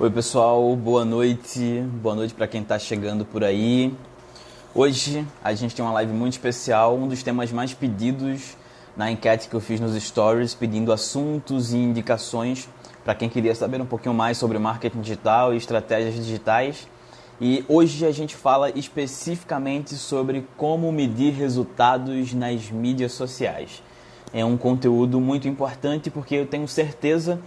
Oi pessoal, boa noite, boa noite para quem está chegando por aí. Hoje a gente tem uma live muito especial, um dos temas mais pedidos na enquete que eu fiz nos stories, pedindo assuntos e indicações para quem queria saber um pouquinho mais sobre marketing digital e estratégias digitais. E hoje a gente fala especificamente sobre como medir resultados nas mídias sociais. É um conteúdo muito importante porque eu tenho certeza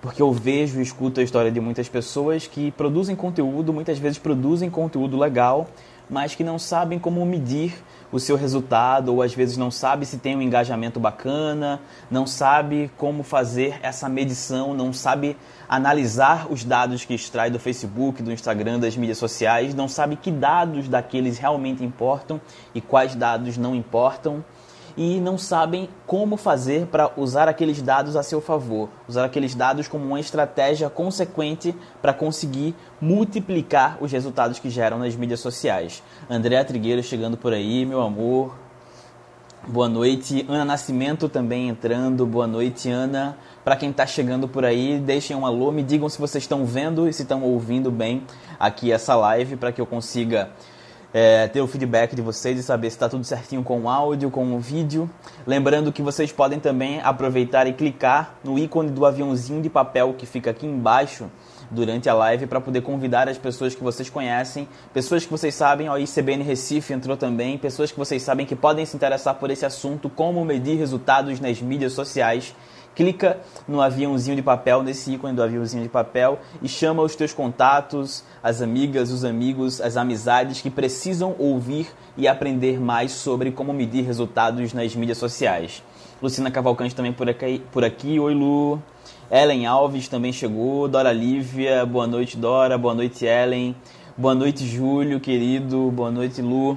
porque eu vejo e escuto a história de muitas pessoas que produzem conteúdo, muitas vezes produzem conteúdo legal, mas que não sabem como medir o seu resultado, ou às vezes não sabe se tem um engajamento bacana, não sabe como fazer essa medição, não sabe analisar os dados que extrai do Facebook, do Instagram, das mídias sociais, não sabe que dados daqueles realmente importam e quais dados não importam e não sabem como fazer para usar aqueles dados a seu favor, usar aqueles dados como uma estratégia consequente para conseguir multiplicar os resultados que geram nas mídias sociais. Andréa Trigueiro chegando por aí, meu amor. Boa noite. Ana Nascimento também entrando. Boa noite, Ana. Para quem está chegando por aí, deixem um alô, me digam se vocês estão vendo e se estão ouvindo bem aqui essa live para que eu consiga é, ter o feedback de vocês e saber se está tudo certinho com o áudio, com o vídeo. Lembrando que vocês podem também aproveitar e clicar no ícone do aviãozinho de papel que fica aqui embaixo durante a live para poder convidar as pessoas que vocês conhecem, pessoas que vocês sabem, o ICBN Recife entrou também, pessoas que vocês sabem que podem se interessar por esse assunto, como medir resultados nas mídias sociais clica no aviãozinho de papel, nesse ícone do aviãozinho de papel e chama os teus contatos, as amigas, os amigos, as amizades que precisam ouvir e aprender mais sobre como medir resultados nas mídias sociais. Lucina Cavalcante também por aqui. Por aqui. Oi, Lu. Ellen Alves também chegou. Dora Lívia. Boa noite, Dora. Boa noite, Ellen. Boa noite, Júlio, querido. Boa noite, Lu.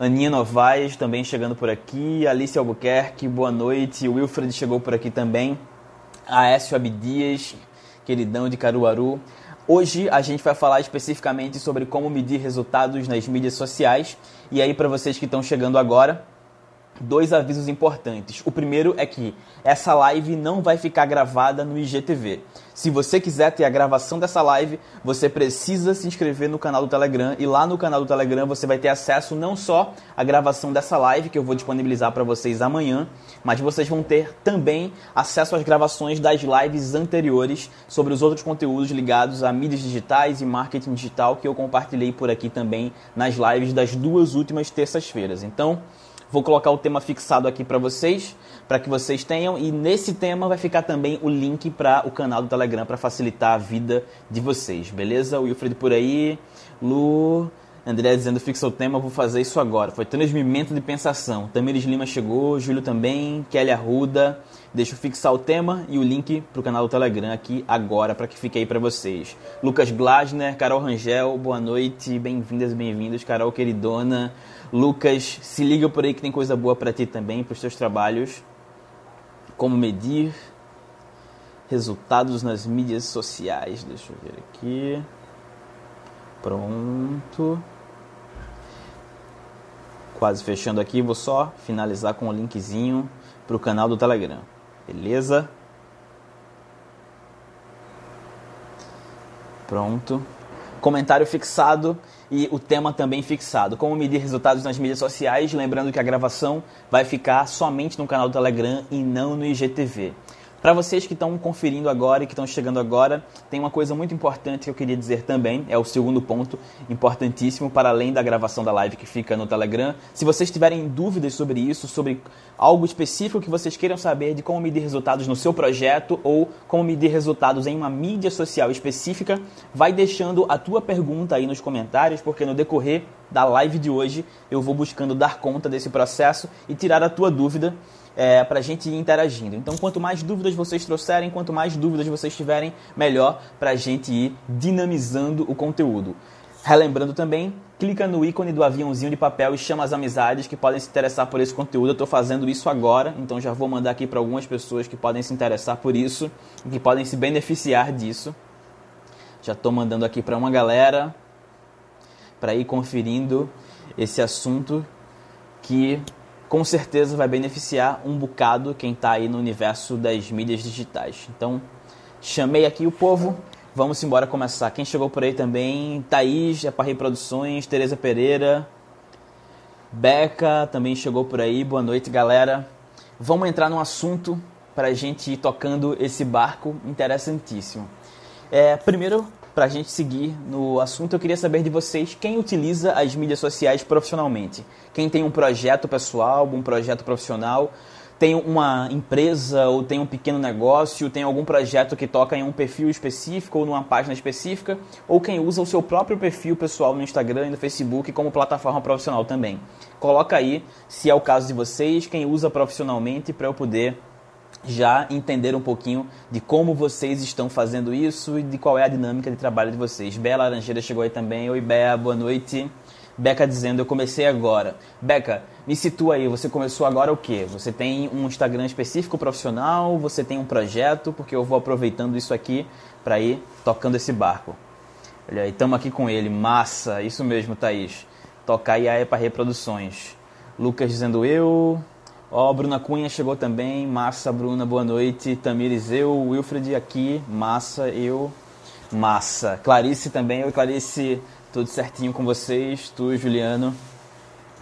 Aninha Novaes também chegando por aqui, Alice Albuquerque, boa noite, o Wilfred chegou por aqui também, Aécio Abdias, queridão de Caruaru. Hoje a gente vai falar especificamente sobre como medir resultados nas mídias sociais. E aí, para vocês que estão chegando agora, dois avisos importantes. O primeiro é que essa live não vai ficar gravada no IGTV. Se você quiser ter a gravação dessa live, você precisa se inscrever no canal do Telegram e lá no canal do Telegram você vai ter acesso não só à gravação dessa live que eu vou disponibilizar para vocês amanhã, mas vocês vão ter também acesso às gravações das lives anteriores sobre os outros conteúdos ligados a mídias digitais e marketing digital que eu compartilhei por aqui também nas lives das duas últimas terças-feiras. Então, Vou colocar o tema fixado aqui para vocês, para que vocês tenham. E nesse tema vai ficar também o link para o canal do Telegram para facilitar a vida de vocês, beleza? O Wilfred por aí, Lu, André dizendo fixa o tema, vou fazer isso agora. Foi transmimento de pensação. Tamires Lima chegou, Júlio também, Kelly Arruda. Deixa eu fixar o tema e o link para o canal do Telegram aqui agora, para que fique aí para vocês. Lucas Glasner, Carol Rangel, boa noite, bem-vindas e bem-vindos. Carol, queridona. Lucas, se liga por aí que tem coisa boa para ti também, para os teus trabalhos. Como medir resultados nas mídias sociais. Deixa eu ver aqui. Pronto. Quase fechando aqui, vou só finalizar com o linkzinho para o canal do Telegram. Beleza? Pronto. Comentário fixado e o tema também fixado. Como medir resultados nas mídias sociais, lembrando que a gravação vai ficar somente no canal do Telegram e não no IGTV. Para vocês que estão conferindo agora e que estão chegando agora, tem uma coisa muito importante que eu queria dizer também, é o segundo ponto importantíssimo, para além da gravação da live que fica no Telegram. Se vocês tiverem dúvidas sobre isso, sobre algo específico que vocês queiram saber de como medir resultados no seu projeto ou como medir resultados em uma mídia social específica, vai deixando a tua pergunta aí nos comentários, porque no decorrer da live de hoje eu vou buscando dar conta desse processo e tirar a tua dúvida é, para a gente ir interagindo. Então, quanto mais dúvidas vocês trouxerem, quanto mais dúvidas vocês tiverem, melhor para a gente ir dinamizando o conteúdo. Relembrando também, clica no ícone do aviãozinho de papel e chama as amizades que podem se interessar por esse conteúdo. Eu estou fazendo isso agora, então já vou mandar aqui para algumas pessoas que podem se interessar por isso e que podem se beneficiar disso. Já estou mandando aqui para uma galera para ir conferindo esse assunto que com certeza vai beneficiar um bocado quem está aí no universo das mídias digitais. Então, chamei aqui o povo, Vamos embora começar. Quem chegou por aí também? Thaís, para Produções, Tereza Pereira, Beca também chegou por aí. Boa noite, galera. Vamos entrar num assunto para a gente ir tocando esse barco interessantíssimo. É, primeiro, para a gente seguir no assunto, eu queria saber de vocês quem utiliza as mídias sociais profissionalmente. Quem tem um projeto pessoal, um projeto profissional, tem uma empresa ou tem um pequeno negócio, tem algum projeto que toca em um perfil específico ou numa página específica, ou quem usa o seu próprio perfil pessoal no Instagram e no Facebook como plataforma profissional também. Coloca aí, se é o caso de vocês, quem usa profissionalmente para eu poder já entender um pouquinho de como vocês estão fazendo isso e de qual é a dinâmica de trabalho de vocês. Bela Laranjeira chegou aí também. Oi, Bea, boa noite. Beca dizendo, eu comecei agora. Beca, me situa aí, você começou agora o quê? Você tem um Instagram específico profissional? Você tem um projeto? Porque eu vou aproveitando isso aqui para ir tocando esse barco. Olha aí, estamos aqui com ele. Massa, isso mesmo, Thaís. Tocar IAE para reproduções. Lucas dizendo eu. Ó, oh, Bruna Cunha chegou também. Massa, Bruna, boa noite. Tamires, eu. Wilfred aqui. Massa, eu. Massa. Clarice também. Eu, Clarice, tudo certinho com vocês. Tu, Juliano.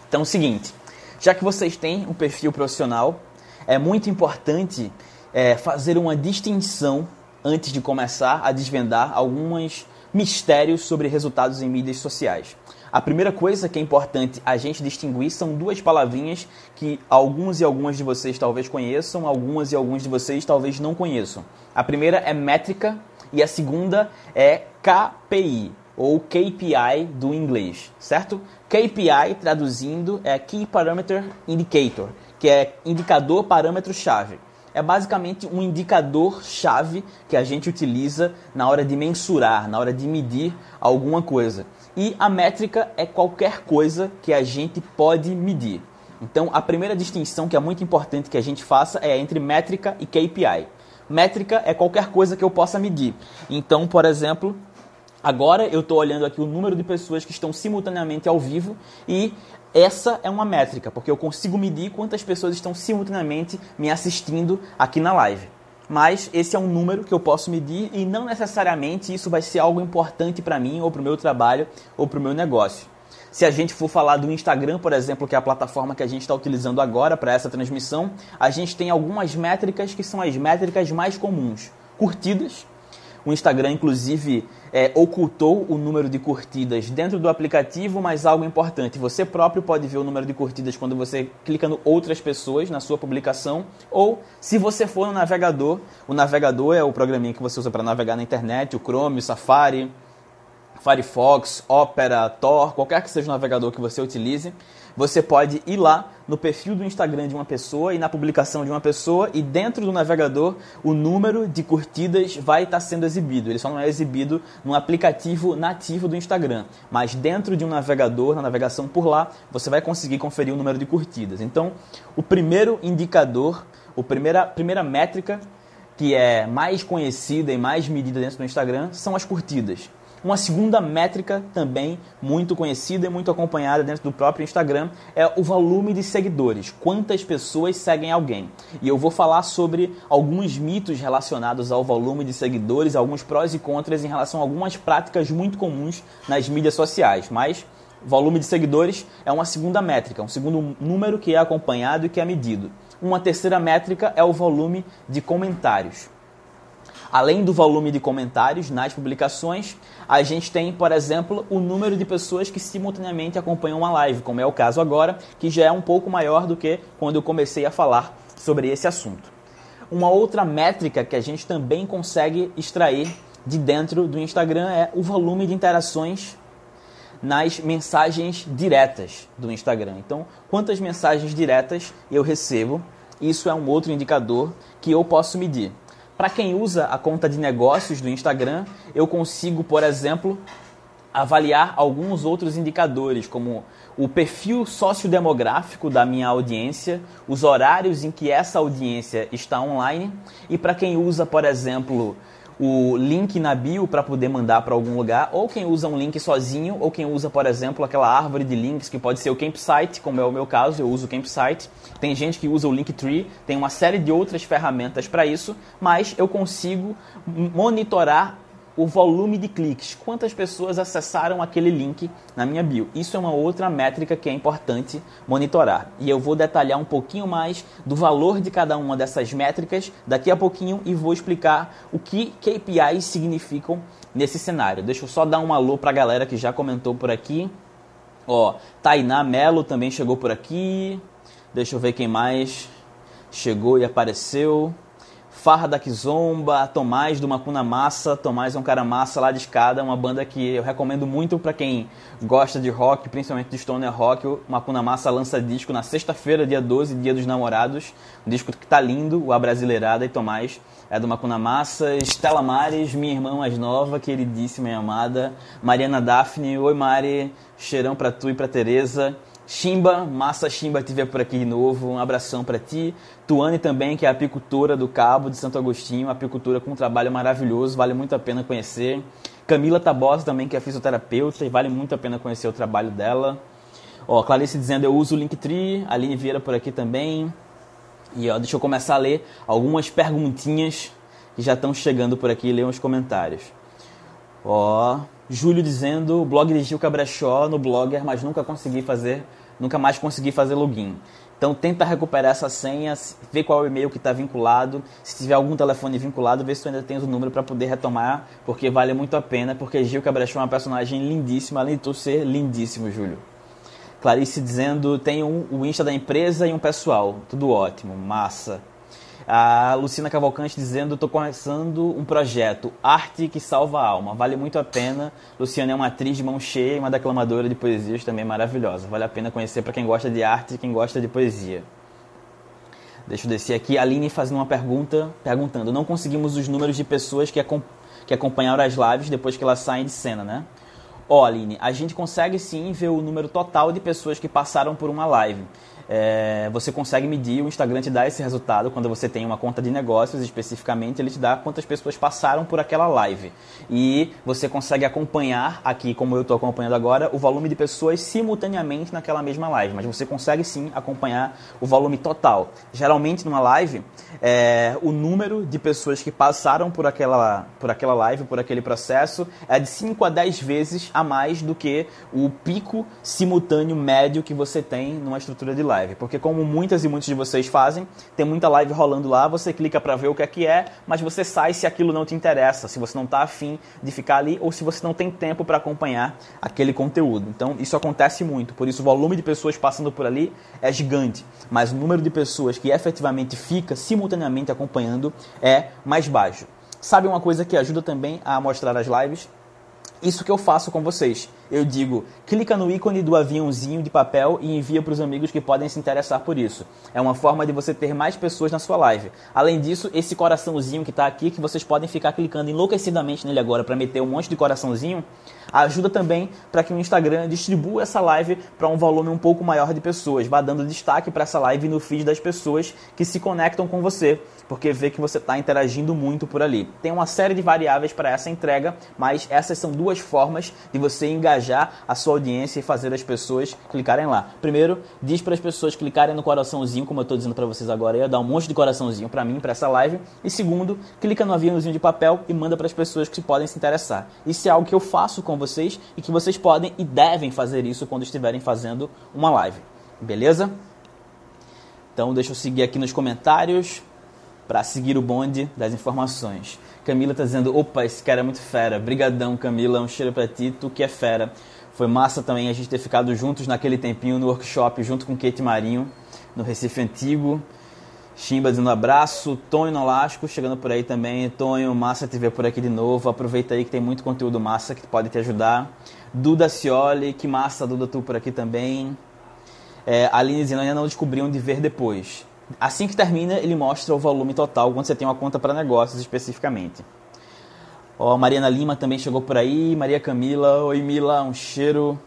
Então, é o seguinte. Já que vocês têm um perfil profissional, é muito importante é, fazer uma distinção antes de começar a desvendar alguns mistérios sobre resultados em mídias sociais. A primeira coisa que é importante a gente distinguir são duas palavrinhas que alguns e algumas de vocês talvez conheçam, algumas e alguns de vocês talvez não conheçam. A primeira é métrica e a segunda é KPI ou KPI do inglês, certo? KPI traduzindo é Key Parameter Indicator, que é indicador parâmetro chave. É basicamente um indicador chave que a gente utiliza na hora de mensurar, na hora de medir alguma coisa. E a métrica é qualquer coisa que a gente pode medir. Então, a primeira distinção que é muito importante que a gente faça é entre métrica e KPI. Métrica é qualquer coisa que eu possa medir. Então, por exemplo, agora eu estou olhando aqui o número de pessoas que estão simultaneamente ao vivo e essa é uma métrica, porque eu consigo medir quantas pessoas estão simultaneamente me assistindo aqui na live mas esse é um número que eu posso medir e não necessariamente isso vai ser algo importante para mim ou para o meu trabalho ou para o meu negócio. Se a gente for falar do Instagram, por exemplo, que é a plataforma que a gente está utilizando agora para essa transmissão, a gente tem algumas métricas que são as métricas mais comuns: curtidas, o Instagram, inclusive, é, ocultou o número de curtidas dentro do aplicativo, mas algo importante: você próprio pode ver o número de curtidas quando você clica no outras pessoas na sua publicação, ou se você for no navegador, o navegador é o programinha que você usa para navegar na internet, o Chrome, o Safari, Firefox, Opera, Tor, qualquer que seja o navegador que você utilize você pode ir lá no perfil do Instagram de uma pessoa e na publicação de uma pessoa e dentro do navegador o número de curtidas vai estar sendo exibido. Ele só não é exibido no aplicativo nativo do Instagram, mas dentro de um navegador, na navegação por lá, você vai conseguir conferir o número de curtidas. Então, o primeiro indicador, a primeira, primeira métrica que é mais conhecida e mais medida dentro do Instagram são as curtidas. Uma segunda métrica também muito conhecida e muito acompanhada dentro do próprio Instagram é o volume de seguidores. Quantas pessoas seguem alguém? E eu vou falar sobre alguns mitos relacionados ao volume de seguidores, alguns prós e contras em relação a algumas práticas muito comuns nas mídias sociais. Mas volume de seguidores é uma segunda métrica, um segundo número que é acompanhado e que é medido. Uma terceira métrica é o volume de comentários. Além do volume de comentários nas publicações, a gente tem, por exemplo, o número de pessoas que simultaneamente acompanham uma live, como é o caso agora, que já é um pouco maior do que quando eu comecei a falar sobre esse assunto. Uma outra métrica que a gente também consegue extrair de dentro do Instagram é o volume de interações nas mensagens diretas do Instagram. Então, quantas mensagens diretas eu recebo, isso é um outro indicador que eu posso medir. Para quem usa a conta de negócios do Instagram, eu consigo, por exemplo, avaliar alguns outros indicadores, como o perfil sociodemográfico da minha audiência, os horários em que essa audiência está online, e para quem usa, por exemplo, o link na bio para poder mandar para algum lugar, ou quem usa um link sozinho, ou quem usa, por exemplo, aquela árvore de links que pode ser o Campsite, como é o meu caso, eu uso o Campsite. Tem gente que usa o Linktree, tem uma série de outras ferramentas para isso, mas eu consigo monitorar o volume de cliques, quantas pessoas acessaram aquele link na minha bio. Isso é uma outra métrica que é importante monitorar. E eu vou detalhar um pouquinho mais do valor de cada uma dessas métricas daqui a pouquinho e vou explicar o que KPIs significam nesse cenário. Deixa eu só dar um alô para a galera que já comentou por aqui. Ó, Tainá Melo também chegou por aqui. Deixa eu ver quem mais chegou e apareceu. Farra da Kizomba, Tomás do Macuna Massa. Tomás é um cara massa lá de escada, uma banda que eu recomendo muito para quem gosta de rock, principalmente de stoner rock. O Macuna Massa lança disco na sexta-feira, dia 12, dia dos namorados. Um disco que tá lindo, o A Brasileirada e Tomás é do Macuna Massa. Estela Mares, minha irmã mais nova, queridíssima e amada. Mariana Daphne, oi Mari, cheirão pra tu e pra Tereza. Chimba, massa Chimba te ver por aqui de novo, um abração para ti. Tuane também, que é apicultora do Cabo de Santo Agostinho, apicultora com um trabalho maravilhoso, vale muito a pena conhecer. Camila Tabosa também, que é fisioterapeuta e vale muito a pena conhecer o trabalho dela. Ó, Clarice dizendo eu uso o Linktree, Aline Vieira por aqui também. E ó, deixa eu começar a ler algumas perguntinhas que já estão chegando por aqui ler uns comentários. Ó, Júlio dizendo, blog de Gil Cabrechó no Blogger, mas nunca consegui fazer, nunca mais consegui fazer login. Então tenta recuperar essa senha, vê qual é o e-mail que está vinculado. Se tiver algum telefone vinculado, vê se tu ainda tens o número para poder retomar, porque vale muito a pena, porque Gil Cabrechó é uma personagem lindíssima, além de tu ser lindíssimo, Júlio. Clarice dizendo, tem um, o Insta da empresa e um pessoal. Tudo ótimo, massa. A Lucina Cavalcante dizendo: estou começando um projeto, Arte que Salva a Alma. Vale muito a pena. Luciana é uma atriz de mão cheia e uma declamadora de poesias também maravilhosa. Vale a pena conhecer para quem gosta de arte e quem gosta de poesia. Deixa eu descer aqui. A Aline fazendo uma pergunta, perguntando: não conseguimos os números de pessoas que, que acompanharam as lives depois que elas saem de cena, né? Ó, oh, Aline, a gente consegue sim ver o número total de pessoas que passaram por uma live é, você consegue medir, o Instagram te dá esse resultado quando você tem uma conta de negócios especificamente, ele te dá quantas pessoas passaram por aquela live. E você consegue acompanhar aqui, como eu estou acompanhando agora, o volume de pessoas simultaneamente naquela mesma live. Mas você consegue sim acompanhar o volume total. Geralmente numa live, é, o número de pessoas que passaram por aquela, por aquela live, por aquele processo, é de 5 a 10 vezes a mais do que o pico simultâneo médio que você tem numa estrutura de live live, porque como muitas e muitos de vocês fazem, tem muita live rolando lá, você clica para ver o que é que é, mas você sai se aquilo não te interessa, se você não está afim de ficar ali ou se você não tem tempo para acompanhar aquele conteúdo. Então isso acontece muito, por isso o volume de pessoas passando por ali é gigante, mas o número de pessoas que efetivamente fica simultaneamente acompanhando é mais baixo. Sabe uma coisa que ajuda também a mostrar as lives? Isso que eu faço com vocês eu digo, clica no ícone do aviãozinho de papel e envia para os amigos que podem se interessar por isso. É uma forma de você ter mais pessoas na sua live. Além disso, esse coraçãozinho que está aqui, que vocês podem ficar clicando enlouquecidamente nele agora para meter um monte de coraçãozinho, ajuda também para que o Instagram distribua essa live para um volume um pouco maior de pessoas, vá dando destaque para essa live no feed das pessoas que se conectam com você, porque vê que você está interagindo muito por ali. Tem uma série de variáveis para essa entrega, mas essas são duas formas de você engajar a sua audiência e fazer as pessoas clicarem lá. Primeiro, diz para as pessoas clicarem no coraçãozinho, como eu estou dizendo para vocês agora, ia dar um monte de coraçãozinho para mim, para essa live. E segundo, clica no aviãozinho de papel e manda para as pessoas que podem se interessar. Isso é algo que eu faço com vocês e que vocês podem e devem fazer isso quando estiverem fazendo uma live. Beleza? Então deixa eu seguir aqui nos comentários para seguir o bonde das informações. Camila tá dizendo, opa, esse cara é muito fera. Brigadão, Camila, um cheiro pra ti, tu que é fera. Foi massa também a gente ter ficado juntos naquele tempinho no workshop, junto com Kate Marinho, no Recife Antigo. Chimba dizendo abraço, Tonho Nolasco chegando por aí também. Tonho, massa te ver por aqui de novo. Aproveita aí que tem muito conteúdo massa que pode te ajudar. Duda Cioli, que massa, Duda, tu por aqui também. É, Aline dizendo, ainda não descobriam de ver depois. Assim que termina, ele mostra o volume total quando você tem uma conta para negócios especificamente. Ó, Mariana Lima também chegou por aí. Maria Camila, oi Mila, um cheiro.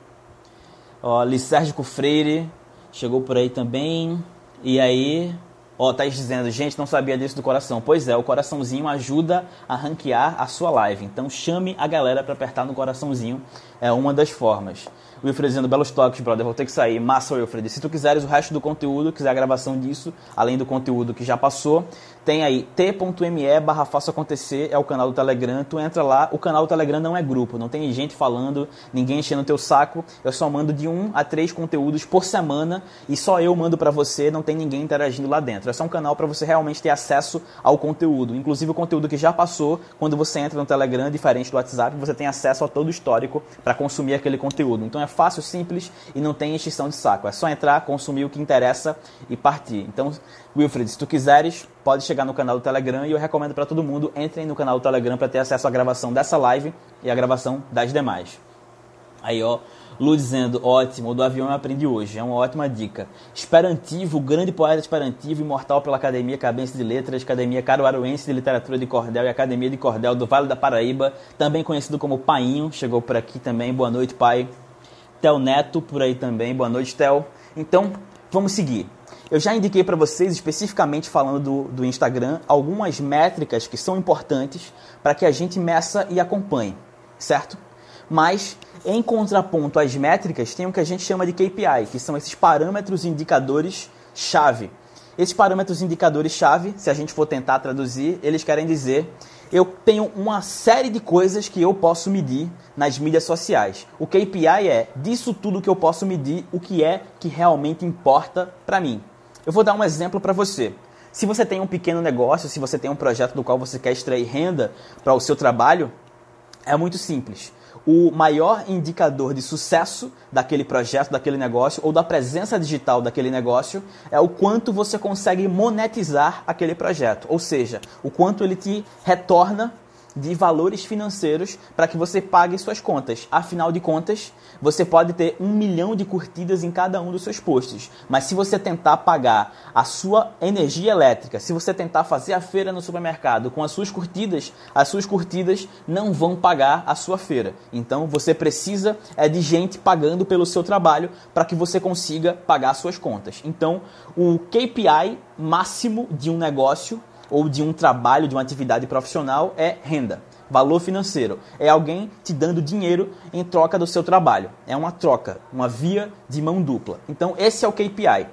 Ó, Licérgico Freire chegou por aí também. E aí, Ó, tá dizendo, gente, não sabia disso do coração. Pois é, o coraçãozinho ajuda a ranquear a sua live. Então chame a galera para apertar no coraçãozinho. É uma das formas. Wilfred dizendo, belos toques, brother, vou ter que sair. Massa, Wilfred. Se tu quiseres o resto do conteúdo, quiser a gravação disso, além do conteúdo que já passou, tem aí t.me barra faça acontecer, é o canal do Telegram. Tu entra lá, o canal do Telegram não é grupo, não tem gente falando, ninguém enchendo o teu saco. Eu só mando de um a três conteúdos por semana e só eu mando para você, não tem ninguém interagindo lá dentro. É só um canal para você realmente ter acesso ao conteúdo. Inclusive o conteúdo que já passou, quando você entra no Telegram, diferente do WhatsApp, você tem acesso a todo o histórico para consumir aquele conteúdo. Então é fácil, simples e não tem extinção de saco. É só entrar, consumir o que interessa e partir. Então, Wilfred, se tu quiseres, pode chegar no canal do Telegram e eu recomendo para todo mundo, entrem no canal do Telegram para ter acesso à gravação dessa live e à gravação das demais. Aí, ó, Lu dizendo, ótimo, do avião eu aprendi hoje, é uma ótima dica. Esperantivo, grande poeta esperantivo, imortal pela Academia Cabense de Letras, Academia Caruaruense de Literatura de Cordel e Academia de Cordel do Vale da Paraíba, também conhecido como Painho, chegou por aqui também, boa noite, pai. Tel Neto por aí também. Boa noite, Tel. Então, vamos seguir. Eu já indiquei para vocês, especificamente falando do, do Instagram, algumas métricas que são importantes para que a gente meça e acompanhe, certo? Mas, em contraponto às métricas, tem o que a gente chama de KPI, que são esses parâmetros indicadores chave. Esses parâmetros indicadores chave, se a gente for tentar traduzir, eles querem dizer eu tenho uma série de coisas que eu posso medir nas mídias sociais. O KPI é disso tudo que eu posso medir, o que é que realmente importa para mim. Eu vou dar um exemplo para você. Se você tem um pequeno negócio, se você tem um projeto do qual você quer extrair renda para o seu trabalho, é muito simples o maior indicador de sucesso daquele projeto, daquele negócio ou da presença digital daquele negócio é o quanto você consegue monetizar aquele projeto, ou seja, o quanto ele te retorna de valores financeiros para que você pague suas contas. Afinal de contas, você pode ter um milhão de curtidas em cada um dos seus posts, mas se você tentar pagar a sua energia elétrica, se você tentar fazer a feira no supermercado com as suas curtidas, as suas curtidas não vão pagar a sua feira. Então você precisa é de gente pagando pelo seu trabalho para que você consiga pagar suas contas. Então o KPI máximo de um negócio ou de um trabalho, de uma atividade profissional é renda. Valor financeiro é alguém te dando dinheiro em troca do seu trabalho. É uma troca, uma via de mão dupla. Então, esse é o KPI.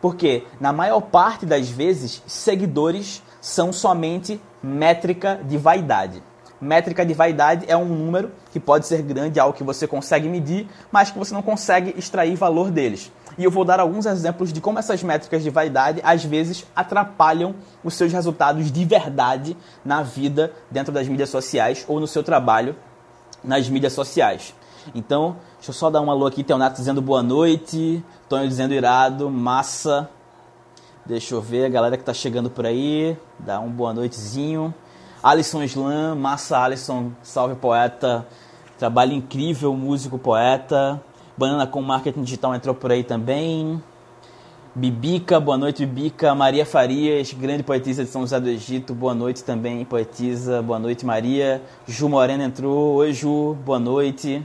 Porque, na maior parte das vezes, seguidores são somente métrica de vaidade. Métrica de vaidade é um número que pode ser grande, algo que você consegue medir, mas que você não consegue extrair valor deles. E eu vou dar alguns exemplos de como essas métricas de vaidade às vezes atrapalham os seus resultados de verdade na vida dentro das mídias sociais ou no seu trabalho nas mídias sociais. Então, deixa eu só dar um alô aqui, Teonato dizendo boa noite, Tonho dizendo irado, massa. Deixa eu ver a galera que está chegando por aí, dá um boa noitezinho. Alisson Slam, massa Alisson, salve poeta, trabalho incrível, músico poeta. Banana com Marketing Digital entrou por aí também. Bibica, boa noite, Bibica. Maria Farias, grande poetisa de São José do Egito, boa noite também, poetisa. Boa noite, Maria. Ju Morena entrou. Oi, Ju, boa noite.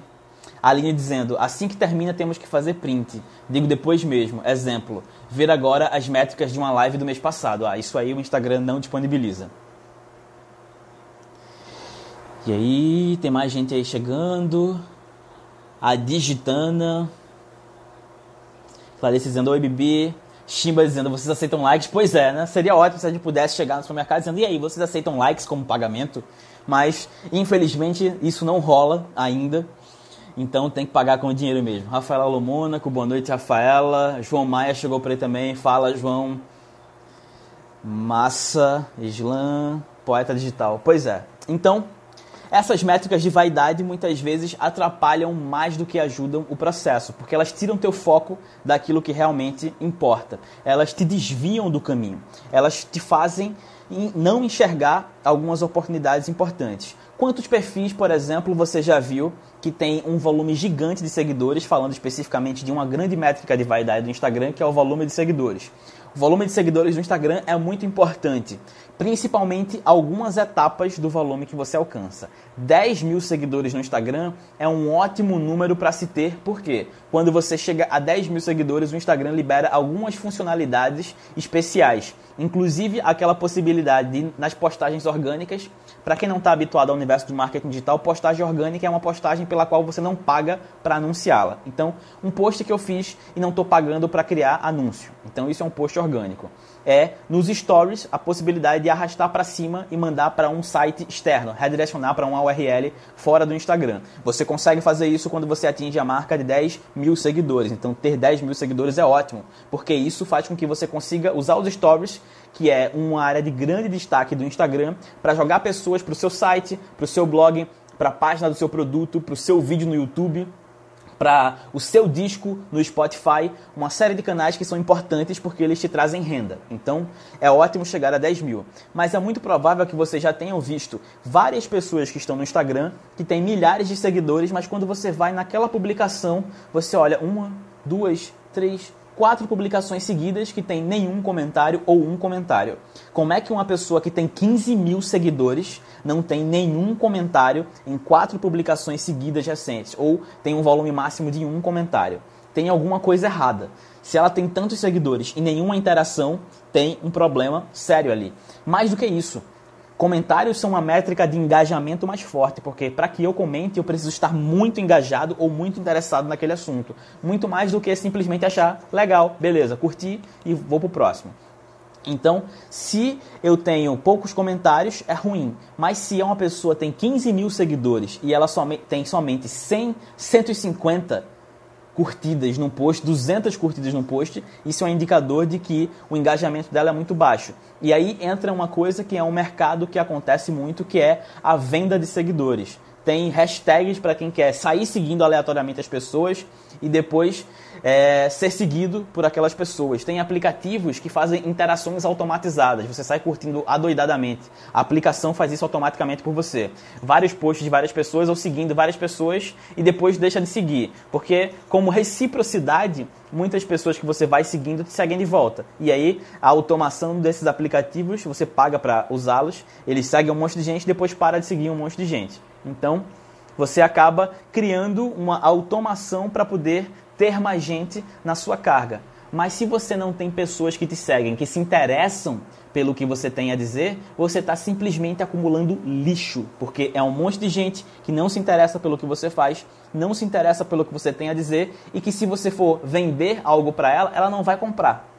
Aline dizendo: assim que termina, temos que fazer print. Digo depois mesmo. Exemplo: ver agora as métricas de uma live do mês passado. Ah, isso aí o Instagram não disponibiliza. E aí, tem mais gente aí chegando a Digitana, Clarice dizendo oi Bibi, Chimba dizendo vocês aceitam likes. Pois é, né? Seria ótimo se a gente pudesse chegar no supermercado dizendo e aí, vocês aceitam likes como pagamento? Mas infelizmente isso não rola ainda. Então tem que pagar com dinheiro mesmo. Rafaela Lomônaco, boa noite, Rafaela. João Maia chegou por aí também. Fala, João. Massa, Islam, poeta digital. Pois é. Então, essas métricas de vaidade muitas vezes atrapalham mais do que ajudam o processo, porque elas tiram teu foco daquilo que realmente importa. Elas te desviam do caminho. Elas te fazem não enxergar algumas oportunidades importantes. Quantos perfis, por exemplo, você já viu que tem um volume gigante de seguidores, falando especificamente de uma grande métrica de vaidade do Instagram, que é o volume de seguidores. volume de seguidores no Instagram é muito importante principalmente algumas etapas do volume que você alcança. 10 mil seguidores no Instagram é um ótimo número para se ter, porque quando você chega a 10 mil seguidores, o Instagram libera algumas funcionalidades especiais, inclusive aquela possibilidade de, nas postagens orgânicas. Para quem não está habituado ao universo do marketing digital, postagem orgânica é uma postagem pela qual você não paga para anunciá-la. Então, um post que eu fiz e não estou pagando para criar anúncio. Então, isso é um post orgânico é nos stories a possibilidade de arrastar para cima e mandar para um site externo, redirecionar para uma URL fora do Instagram. Você consegue fazer isso quando você atinge a marca de 10 mil seguidores. Então, ter 10 mil seguidores é ótimo, porque isso faz com que você consiga usar os stories, que é uma área de grande destaque do Instagram, para jogar pessoas para o seu site, para o seu blog, para a página do seu produto, para o seu vídeo no YouTube para o seu disco no Spotify, uma série de canais que são importantes porque eles te trazem renda. Então é ótimo chegar a 10 mil. Mas é muito provável que você já tenham visto várias pessoas que estão no Instagram que têm milhares de seguidores, mas quando você vai naquela publicação, você olha uma, duas, três, quatro publicações seguidas que tem nenhum comentário ou um comentário. Como é que uma pessoa que tem 15 mil seguidores não tem nenhum comentário em quatro publicações seguidas recentes? Ou tem um volume máximo de um comentário? Tem alguma coisa errada. Se ela tem tantos seguidores e nenhuma interação, tem um problema sério ali. Mais do que isso, Comentários são uma métrica de engajamento mais forte, porque para que eu comente eu preciso estar muito engajado ou muito interessado naquele assunto. Muito mais do que simplesmente achar legal, beleza, curti e vou pro próximo. Então, se eu tenho poucos comentários, é ruim. Mas se uma pessoa tem 15 mil seguidores e ela somente, tem somente 100, 150 curtidas no post, 200 curtidas no post, isso é um indicador de que o engajamento dela é muito baixo. E aí entra uma coisa que é um mercado que acontece muito, que é a venda de seguidores. Tem hashtags para quem quer sair seguindo aleatoriamente as pessoas e depois é, ser seguido por aquelas pessoas. Tem aplicativos que fazem interações automatizadas. Você sai curtindo adoidadamente. A aplicação faz isso automaticamente por você. Vários posts de várias pessoas ou seguindo várias pessoas e depois deixa de seguir. Porque, como reciprocidade, muitas pessoas que você vai seguindo te seguem de volta. E aí, a automação desses aplicativos, você paga para usá-los, eles seguem um monte de gente depois para de seguir um monte de gente. Então, você acaba criando uma automação para poder ter mais gente na sua carga. Mas se você não tem pessoas que te seguem, que se interessam pelo que você tem a dizer, você está simplesmente acumulando lixo, porque é um monte de gente que não se interessa pelo que você faz, não se interessa pelo que você tem a dizer e que se você for vender algo para ela, ela não vai comprar.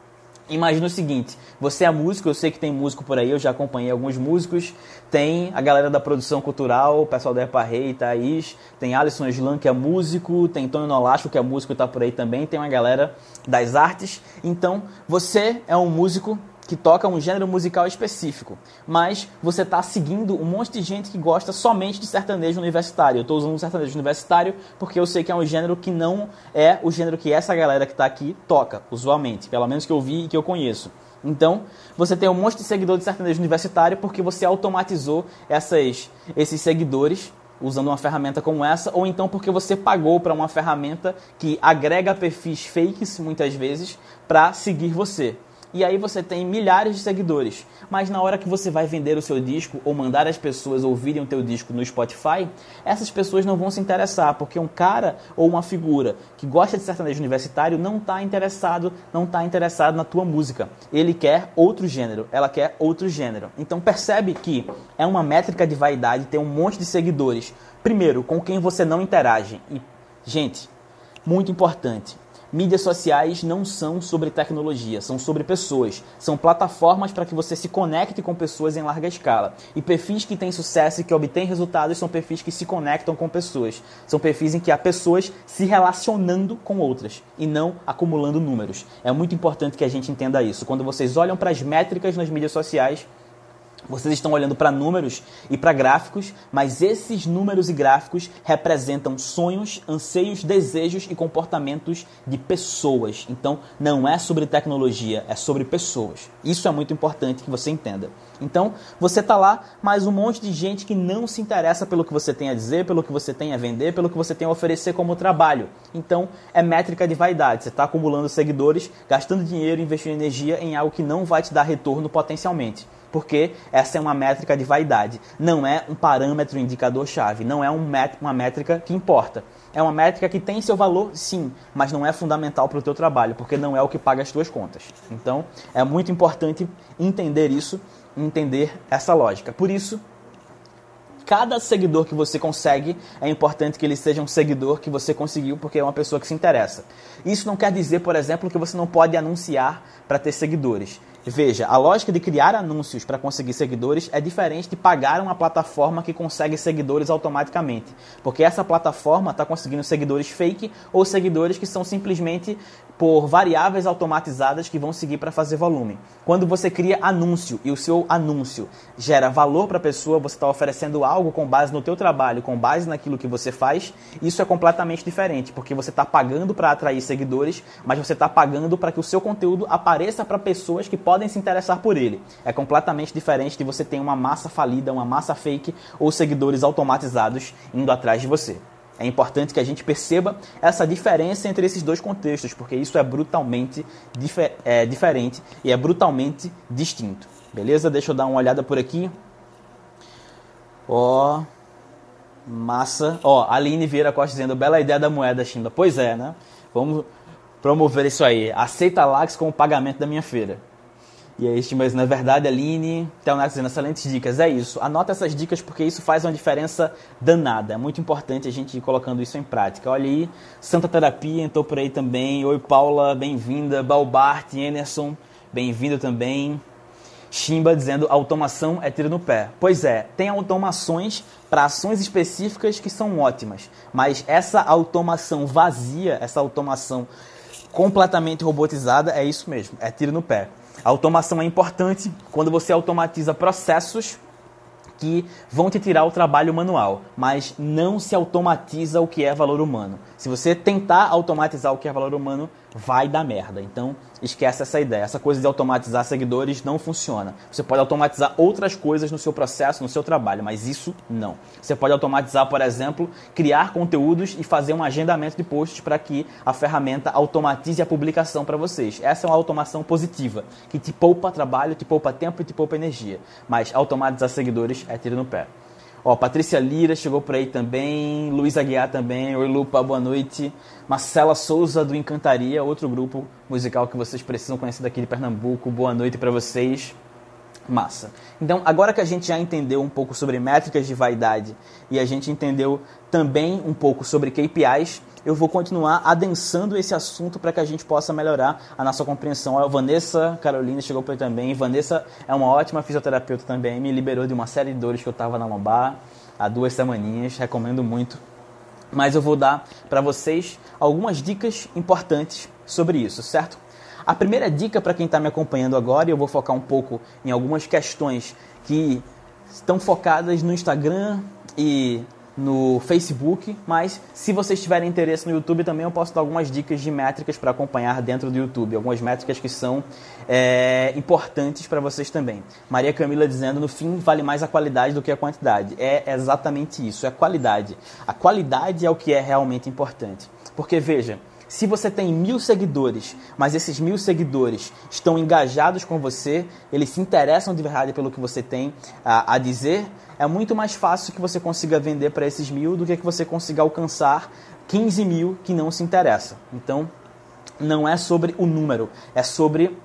Imagina o seguinte, você é músico, eu sei que tem músico por aí, eu já acompanhei alguns músicos, tem a galera da produção cultural, o pessoal da Epa Rei, Thaís, tem Alisson Slan, que é músico, tem Tony Nolasco, que é músico e está por aí também, tem uma galera das artes. Então, você é um músico que toca um gênero musical específico, mas você está seguindo um monte de gente que gosta somente de sertanejo universitário. Eu estou usando um sertanejo universitário porque eu sei que é um gênero que não é o gênero que essa galera que está aqui toca, usualmente, pelo menos que eu vi e que eu conheço. Então, você tem um monte de seguidor de sertanejo universitário porque você automatizou essas, esses seguidores usando uma ferramenta como essa, ou então porque você pagou para uma ferramenta que agrega perfis fakes, muitas vezes, para seguir você e aí você tem milhares de seguidores. Mas na hora que você vai vender o seu disco ou mandar as pessoas ouvirem o teu disco no Spotify, essas pessoas não vão se interessar, porque um cara ou uma figura que gosta de sertanejo universitário não está interessado, não está interessado na tua música. Ele quer outro gênero, ela quer outro gênero. Então percebe que é uma métrica de vaidade ter um monte de seguidores. Primeiro, com quem você não interage. E, gente, muito importante, Mídias sociais não são sobre tecnologia, são sobre pessoas. São plataformas para que você se conecte com pessoas em larga escala. E perfis que têm sucesso e que obtêm resultados são perfis que se conectam com pessoas. São perfis em que há pessoas se relacionando com outras e não acumulando números. É muito importante que a gente entenda isso. Quando vocês olham para as métricas nas mídias sociais, vocês estão olhando para números e para gráficos, mas esses números e gráficos representam sonhos, anseios, desejos e comportamentos de pessoas. Então, não é sobre tecnologia, é sobre pessoas. Isso é muito importante que você entenda. Então, você está lá, mas um monte de gente que não se interessa pelo que você tem a dizer, pelo que você tem a vender, pelo que você tem a oferecer como trabalho. Então, é métrica de vaidade. Você está acumulando seguidores, gastando dinheiro, investindo energia em algo que não vai te dar retorno potencialmente. Porque essa é uma métrica de vaidade. Não é um parâmetro indicador-chave. Não é um uma métrica que importa. É uma métrica que tem seu valor, sim, mas não é fundamental para o teu trabalho, porque não é o que paga as tuas contas. Então, é muito importante entender isso entender essa lógica. Por isso, cada seguidor que você consegue, é importante que ele seja um seguidor que você conseguiu porque é uma pessoa que se interessa. Isso não quer dizer, por exemplo, que você não pode anunciar para ter seguidores. Veja, a lógica de criar anúncios para conseguir seguidores é diferente de pagar uma plataforma que consegue seguidores automaticamente. Porque essa plataforma está conseguindo seguidores fake ou seguidores que são simplesmente por variáveis automatizadas que vão seguir para fazer volume. Quando você cria anúncio e o seu anúncio gera valor para a pessoa, você está oferecendo algo com base no teu trabalho, com base naquilo que você faz, isso é completamente diferente, porque você está pagando para atrair seguidores, mas você está pagando para que o seu conteúdo apareça para pessoas que podem se interessar por ele. É completamente diferente de você ter uma massa falida, uma massa fake ou seguidores automatizados indo atrás de você. É importante que a gente perceba essa diferença entre esses dois contextos, porque isso é brutalmente é, diferente e é brutalmente distinto. Beleza? Deixa eu dar uma olhada por aqui. Ó, massa. Ó, Aline Vieira Costa dizendo, bela ideia da moeda, Chimba. Pois é, né? Vamos promover isso aí. Aceita Lax como pagamento da minha feira. E aí, mas na verdade, Aline, Telnax dizendo excelentes dicas. É isso. Anota essas dicas porque isso faz uma diferença danada. É muito importante a gente ir colocando isso em prática. Olha aí, Santa Terapia entrou por aí também. Oi, Paula, bem-vinda. Balbart, Enerson, bem-vindo também. Chimba dizendo automação é tiro no pé. Pois é, tem automações para ações específicas que são ótimas, mas essa automação vazia, essa automação completamente robotizada, é isso mesmo, é tiro no pé. A automação é importante quando você automatiza processos que vão te tirar o trabalho manual, mas não se automatiza o que é valor humano. Se você tentar automatizar o que é valor humano, vai dar merda. Então, esquece essa ideia. Essa coisa de automatizar seguidores não funciona. Você pode automatizar outras coisas no seu processo, no seu trabalho, mas isso não. Você pode automatizar, por exemplo, criar conteúdos e fazer um agendamento de posts para que a ferramenta automatize a publicação para vocês. Essa é uma automação positiva, que te poupa trabalho, te poupa tempo e te poupa energia. Mas automatizar seguidores é tiro no pé. Ó, Patrícia Lira chegou por aí também, Luiz Aguiar também, Oi Lupa, boa noite. Marcela Souza do Encantaria, outro grupo musical que vocês precisam conhecer daqui de Pernambuco. Boa noite para vocês. Massa. Então, agora que a gente já entendeu um pouco sobre métricas de vaidade e a gente entendeu também um pouco sobre KPIs, eu vou continuar adensando esse assunto para que a gente possa melhorar a nossa compreensão. A Vanessa Carolina chegou por aí também. Vanessa é uma ótima fisioterapeuta também, me liberou de uma série de dores que eu estava na lombar há duas semaninhas. Recomendo muito. Mas eu vou dar para vocês algumas dicas importantes sobre isso, certo? A primeira dica para quem está me acompanhando agora, e eu vou focar um pouco em algumas questões que estão focadas no Instagram e no Facebook, mas se vocês tiverem interesse no YouTube também eu posso dar algumas dicas de métricas para acompanhar dentro do YouTube, algumas métricas que são é, importantes para vocês também. Maria Camila dizendo, no fim vale mais a qualidade do que a quantidade. É exatamente isso, é a qualidade. A qualidade é o que é realmente importante. Porque veja, se você tem mil seguidores, mas esses mil seguidores estão engajados com você, eles se interessam de verdade pelo que você tem a, a dizer, é muito mais fácil que você consiga vender para esses mil do que que você consiga alcançar 15 mil que não se interessam. Então, não é sobre o número, é sobre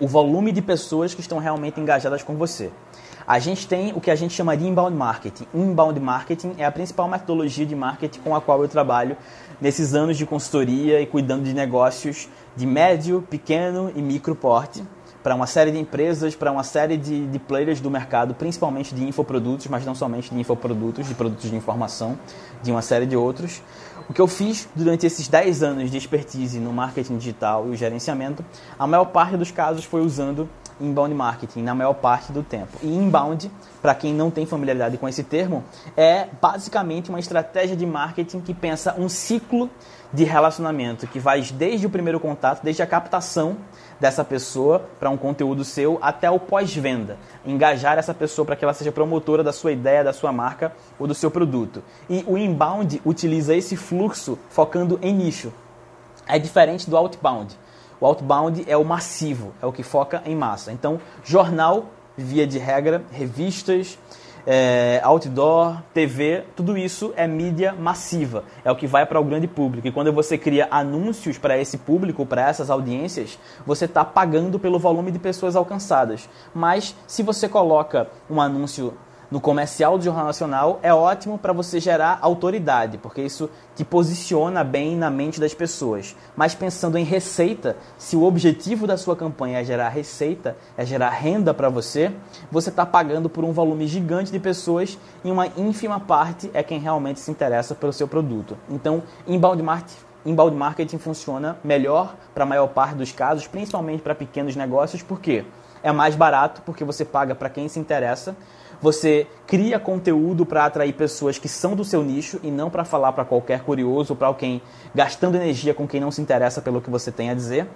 o volume de pessoas que estão realmente engajadas com você. A gente tem o que a gente chama de inbound marketing. Inbound marketing é a principal metodologia de marketing com a qual eu trabalho nesses anos de consultoria e cuidando de negócios de médio, pequeno e micro porte para uma série de empresas, para uma série de, de players do mercado, principalmente de infoprodutos, mas não somente de infoprodutos, de produtos de informação, de uma série de outros. O que eu fiz durante esses 10 anos de expertise no marketing digital e o gerenciamento, a maior parte dos casos foi usando inbound marketing na maior parte do tempo. E inbound, para quem não tem familiaridade com esse termo, é basicamente uma estratégia de marketing que pensa um ciclo de relacionamento que vai desde o primeiro contato, desde a captação dessa pessoa para um conteúdo seu até o pós-venda. Engajar essa pessoa para que ela seja promotora da sua ideia, da sua marca ou do seu produto. E o inbound utiliza esse fluxo focando em nicho. É diferente do outbound. O outbound é o massivo, é o que foca em massa. Então, jornal, via de regra, revistas, é, outdoor, TV, tudo isso é mídia massiva, é o que vai para o grande público. E quando você cria anúncios para esse público, para essas audiências, você está pagando pelo volume de pessoas alcançadas. Mas se você coloca um anúncio no comercial do Jornal Nacional é ótimo para você gerar autoridade, porque isso te posiciona bem na mente das pessoas. Mas pensando em receita, se o objetivo da sua campanha é gerar receita, é gerar renda para você, você está pagando por um volume gigante de pessoas e uma ínfima parte é quem realmente se interessa pelo seu produto. Então, inbound marketing inbound marketing funciona melhor para a maior parte dos casos, principalmente para pequenos negócios, porque é mais barato, porque você paga para quem se interessa, você cria conteúdo para atrair pessoas que são do seu nicho e não para falar para qualquer curioso ou para alguém gastando energia com quem não se interessa pelo que você tem a dizer.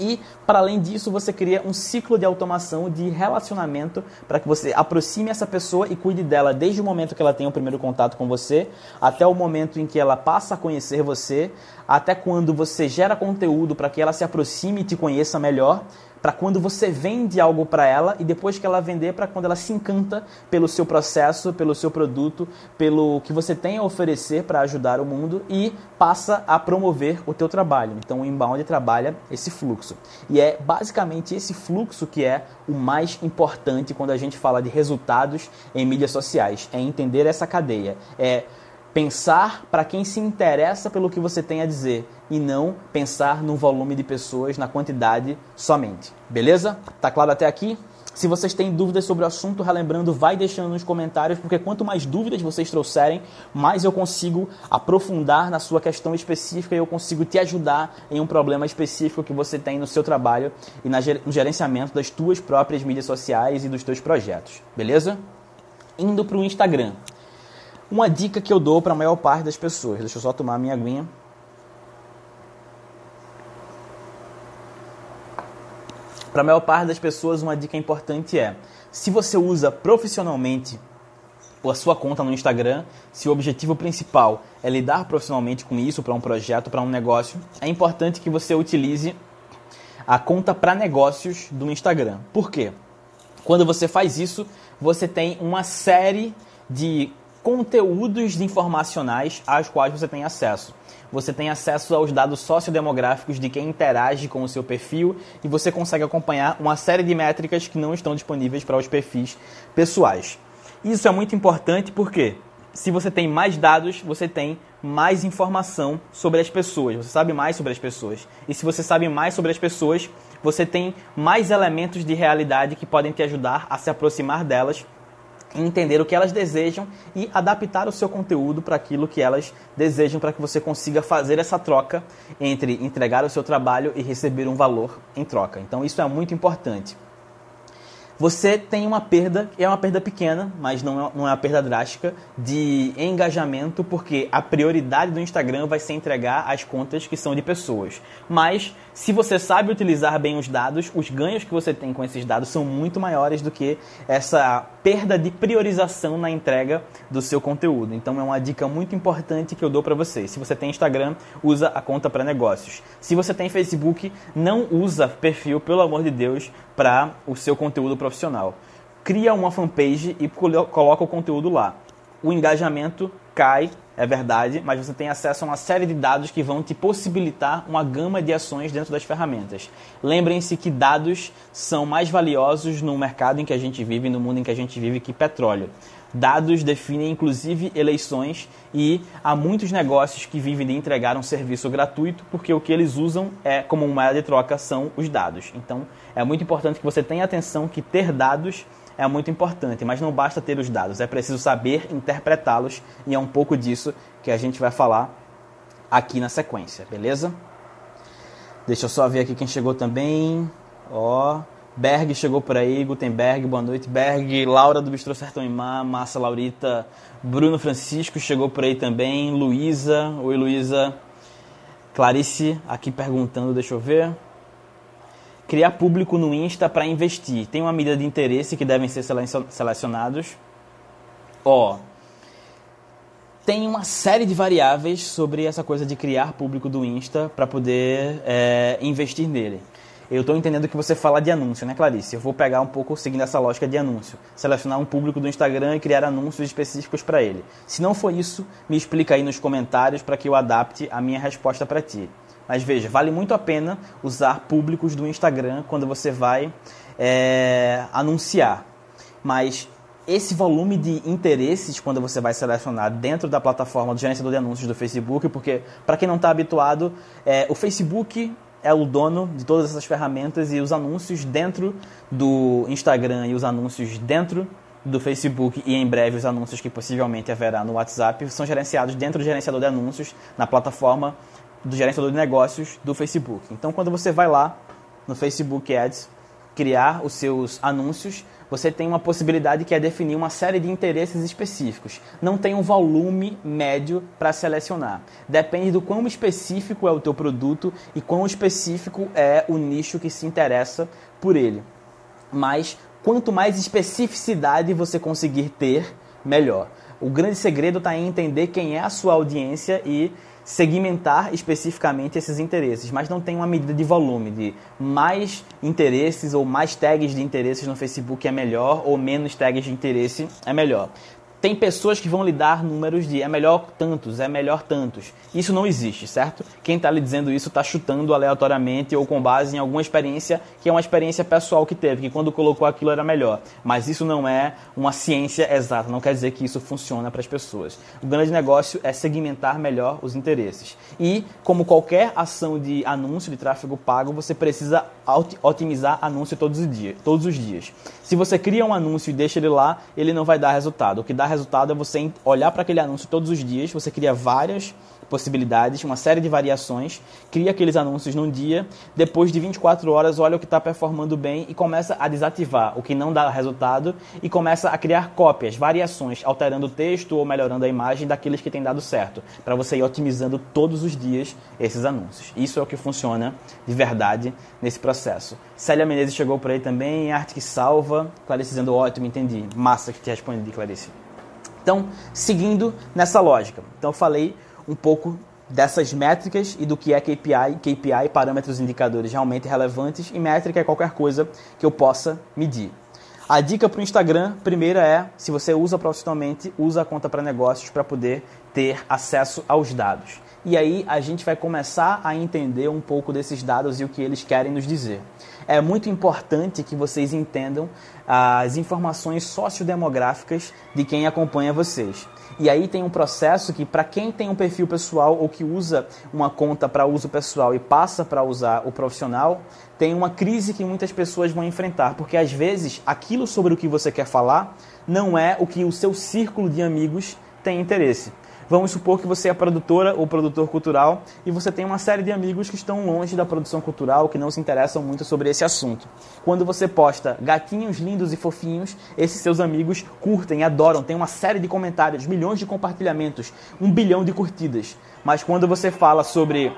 E, para além disso, você cria um ciclo de automação de relacionamento para que você aproxime essa pessoa e cuide dela desde o momento que ela tem o primeiro contato com você, até o momento em que ela passa a conhecer você, até quando você gera conteúdo para que ela se aproxime e te conheça melhor, para quando você vende algo para ela e depois que ela vender para quando ela se encanta pelo seu processo, pelo seu produto, pelo que você tem a oferecer para ajudar o mundo e passa a promover o teu trabalho. Então o inbound trabalha esse fluxo. E é basicamente esse fluxo que é o mais importante quando a gente fala de resultados em mídias sociais, é entender essa cadeia, é pensar para quem se interessa pelo que você tem a dizer e não pensar no volume de pessoas, na quantidade somente. Beleza? Tá claro até aqui? Se vocês têm dúvidas sobre o assunto, relembrando, vai deixando nos comentários, porque quanto mais dúvidas vocês trouxerem, mais eu consigo aprofundar na sua questão específica e eu consigo te ajudar em um problema específico que você tem no seu trabalho e no gerenciamento das tuas próprias mídias sociais e dos teus projetos. Beleza? Indo para o Instagram. Uma dica que eu dou para a maior parte das pessoas. Deixa eu só tomar minha aguinha. Para a maior parte das pessoas, uma dica importante é: se você usa profissionalmente a sua conta no Instagram, se o objetivo principal é lidar profissionalmente com isso, para um projeto, para um negócio, é importante que você utilize a conta para negócios do Instagram. Por quê? Quando você faz isso, você tem uma série de conteúdos informacionais aos quais você tem acesso. Você tem acesso aos dados sociodemográficos de quem interage com o seu perfil e você consegue acompanhar uma série de métricas que não estão disponíveis para os perfis pessoais. Isso é muito importante porque se você tem mais dados, você tem mais informação sobre as pessoas, você sabe mais sobre as pessoas. E se você sabe mais sobre as pessoas, você tem mais elementos de realidade que podem te ajudar a se aproximar delas entender o que elas desejam e adaptar o seu conteúdo para aquilo que elas desejam para que você consiga fazer essa troca entre entregar o seu trabalho e receber um valor em troca. Então isso é muito importante você tem uma perda, é uma perda pequena, mas não é, não é uma perda drástica, de engajamento, porque a prioridade do Instagram vai ser entregar as contas que são de pessoas. Mas, se você sabe utilizar bem os dados, os ganhos que você tem com esses dados são muito maiores do que essa perda de priorização na entrega do seu conteúdo. Então, é uma dica muito importante que eu dou para vocês. Se você tem Instagram, usa a conta para negócios. Se você tem Facebook, não usa perfil, pelo amor de Deus, para o seu conteúdo profissional. Cria uma fanpage e coloca o conteúdo lá. O engajamento cai, é verdade, mas você tem acesso a uma série de dados que vão te possibilitar uma gama de ações dentro das ferramentas. Lembrem-se que dados são mais valiosos no mercado em que a gente vive, no mundo em que a gente vive, que petróleo. Dados definem inclusive eleições e há muitos negócios que vivem de entregar um serviço gratuito porque o que eles usam é como moeda de troca são os dados. Então é muito importante que você tenha atenção que ter dados é muito importante, mas não basta ter os dados, é preciso saber interpretá-los e é um pouco disso que a gente vai falar aqui na sequência, beleza? Deixa eu só ver aqui quem chegou também. Ó, Berg chegou por aí, Gutenberg, boa noite, Berg, Laura do Bistrô Sertão Imar, Massa Laurita, Bruno Francisco chegou por aí também, Luísa, oi Luísa, Clarice aqui perguntando, deixa eu ver. Criar público no Insta para investir. Tem uma medida de interesse que devem ser selecionados. Ó, tem uma série de variáveis sobre essa coisa de criar público do Insta para poder é, investir nele. Eu estou entendendo que você fala de anúncio, né, Clarice? Eu vou pegar um pouco seguindo essa lógica de anúncio. Selecionar um público do Instagram e criar anúncios específicos para ele. Se não for isso, me explica aí nos comentários para que eu adapte a minha resposta para ti. Mas veja, vale muito a pena usar públicos do Instagram quando você vai é, anunciar. Mas esse volume de interesses quando você vai selecionar dentro da plataforma do gerenciador de anúncios do Facebook, porque para quem não está habituado, é, o Facebook é o dono de todas essas ferramentas e os anúncios dentro do Instagram e os anúncios dentro do Facebook e em breve os anúncios que possivelmente haverá no WhatsApp são gerenciados dentro do gerenciador de anúncios na plataforma do gerenciador de negócios do Facebook. Então, quando você vai lá no Facebook Ads criar os seus anúncios, você tem uma possibilidade que é definir uma série de interesses específicos. Não tem um volume médio para selecionar. Depende do quão específico é o teu produto e quão específico é o nicho que se interessa por ele. Mas quanto mais especificidade você conseguir ter, melhor. O grande segredo está em entender quem é a sua audiência e segmentar especificamente esses interesses, mas não tem uma medida de volume, de mais interesses ou mais tags de interesses no Facebook é melhor ou menos tags de interesse é melhor. Tem pessoas que vão lhe dar números de é melhor tantos, é melhor tantos. Isso não existe, certo? Quem está lhe dizendo isso está chutando aleatoriamente ou com base em alguma experiência que é uma experiência pessoal que teve, que quando colocou aquilo era melhor. Mas isso não é uma ciência exata, não quer dizer que isso funciona para as pessoas. O grande negócio é segmentar melhor os interesses. E, como qualquer ação de anúncio de tráfego pago, você precisa otimizar anúncio todos os dias. Todos os dias. Se você cria um anúncio e deixa ele lá, ele não vai dar resultado. O que dá resultado é você olhar para aquele anúncio todos os dias, você cria várias possibilidades, uma série de variações, cria aqueles anúncios num dia, depois de 24 horas olha o que está performando bem e começa a desativar o que não dá resultado e começa a criar cópias, variações, alterando o texto ou melhorando a imagem daqueles que têm dado certo, para você ir otimizando todos os dias esses anúncios. Isso é o que funciona de verdade nesse processo. Célia Menezes chegou por aí também, arte que salva, Clarice dizendo ótimo, entendi. Massa que te respondi, Clarice. Então, seguindo nessa lógica. Então, eu falei um pouco dessas métricas e do que é KPI, KPI, parâmetros indicadores realmente relevantes, e métrica é qualquer coisa que eu possa medir. A dica para o Instagram, primeira é, se você usa profissionalmente, usa a conta para negócios para poder ter acesso aos dados. E aí a gente vai começar a entender um pouco desses dados e o que eles querem nos dizer. É muito importante que vocês entendam as informações sociodemográficas de quem acompanha vocês. E aí tem um processo que, para quem tem um perfil pessoal ou que usa uma conta para uso pessoal e passa para usar o profissional, tem uma crise que muitas pessoas vão enfrentar, porque às vezes aquilo sobre o que você quer falar não é o que o seu círculo de amigos tem interesse. Vamos supor que você é produtora ou produtor cultural e você tem uma série de amigos que estão longe da produção cultural, que não se interessam muito sobre esse assunto. Quando você posta gatinhos lindos e fofinhos, esses seus amigos curtem, adoram, tem uma série de comentários, milhões de compartilhamentos, um bilhão de curtidas. Mas quando você fala sobre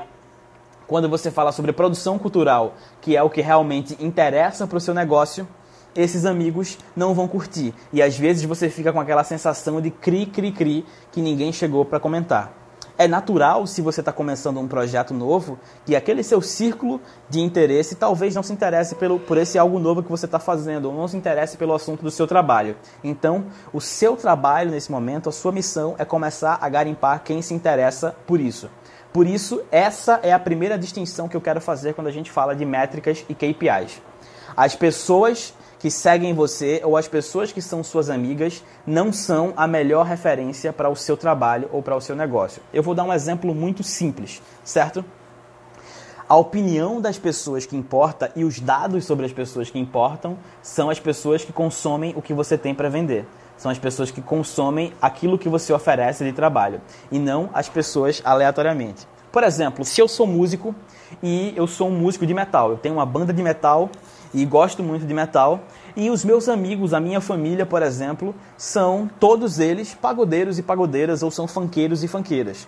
quando você fala sobre produção cultural, que é o que realmente interessa para o seu negócio, esses amigos não vão curtir. E às vezes você fica com aquela sensação de cri, cri, cri, que ninguém chegou para comentar. É natural, se você está começando um projeto novo, que aquele seu círculo de interesse talvez não se interesse pelo, por esse algo novo que você está fazendo, ou não se interesse pelo assunto do seu trabalho. Então, o seu trabalho nesse momento, a sua missão é começar a garimpar quem se interessa por isso. Por isso, essa é a primeira distinção que eu quero fazer quando a gente fala de métricas e KPIs. As pessoas que seguem você ou as pessoas que são suas amigas não são a melhor referência para o seu trabalho ou para o seu negócio. Eu vou dar um exemplo muito simples, certo? A opinião das pessoas que importa e os dados sobre as pessoas que importam são as pessoas que consomem o que você tem para vender. São as pessoas que consomem aquilo que você oferece de trabalho e não as pessoas aleatoriamente. Por exemplo, se eu sou músico e eu sou um músico de metal, eu tenho uma banda de metal e gosto muito de metal. E os meus amigos, a minha família, por exemplo, são todos eles pagodeiros e pagodeiras ou são funkeiros e funkeiras.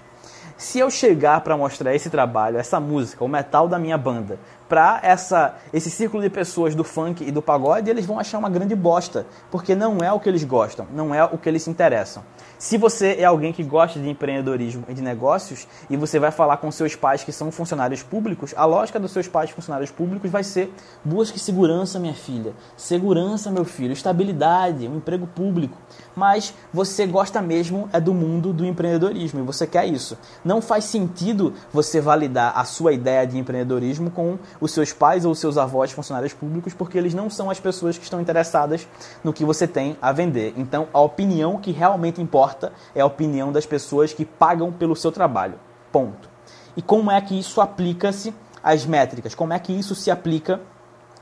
Se eu chegar para mostrar esse trabalho, essa música, o metal da minha banda, para essa esse círculo de pessoas do funk e do pagode, eles vão achar uma grande bosta, porque não é o que eles gostam, não é o que eles se interessam. Se você é alguém que gosta de empreendedorismo e de negócios e você vai falar com seus pais que são funcionários públicos, a lógica dos seus pais funcionários públicos vai ser: busque segurança, minha filha, segurança, meu filho, estabilidade, um emprego público. Mas você gosta mesmo é do mundo do empreendedorismo e você quer isso. Não faz sentido você validar a sua ideia de empreendedorismo com os seus pais ou os seus avós funcionários públicos, porque eles não são as pessoas que estão interessadas no que você tem a vender. Então, a opinião que realmente importa importa é a opinião das pessoas que pagam pelo seu trabalho. Ponto. E como é que isso aplica-se às métricas? Como é que isso se aplica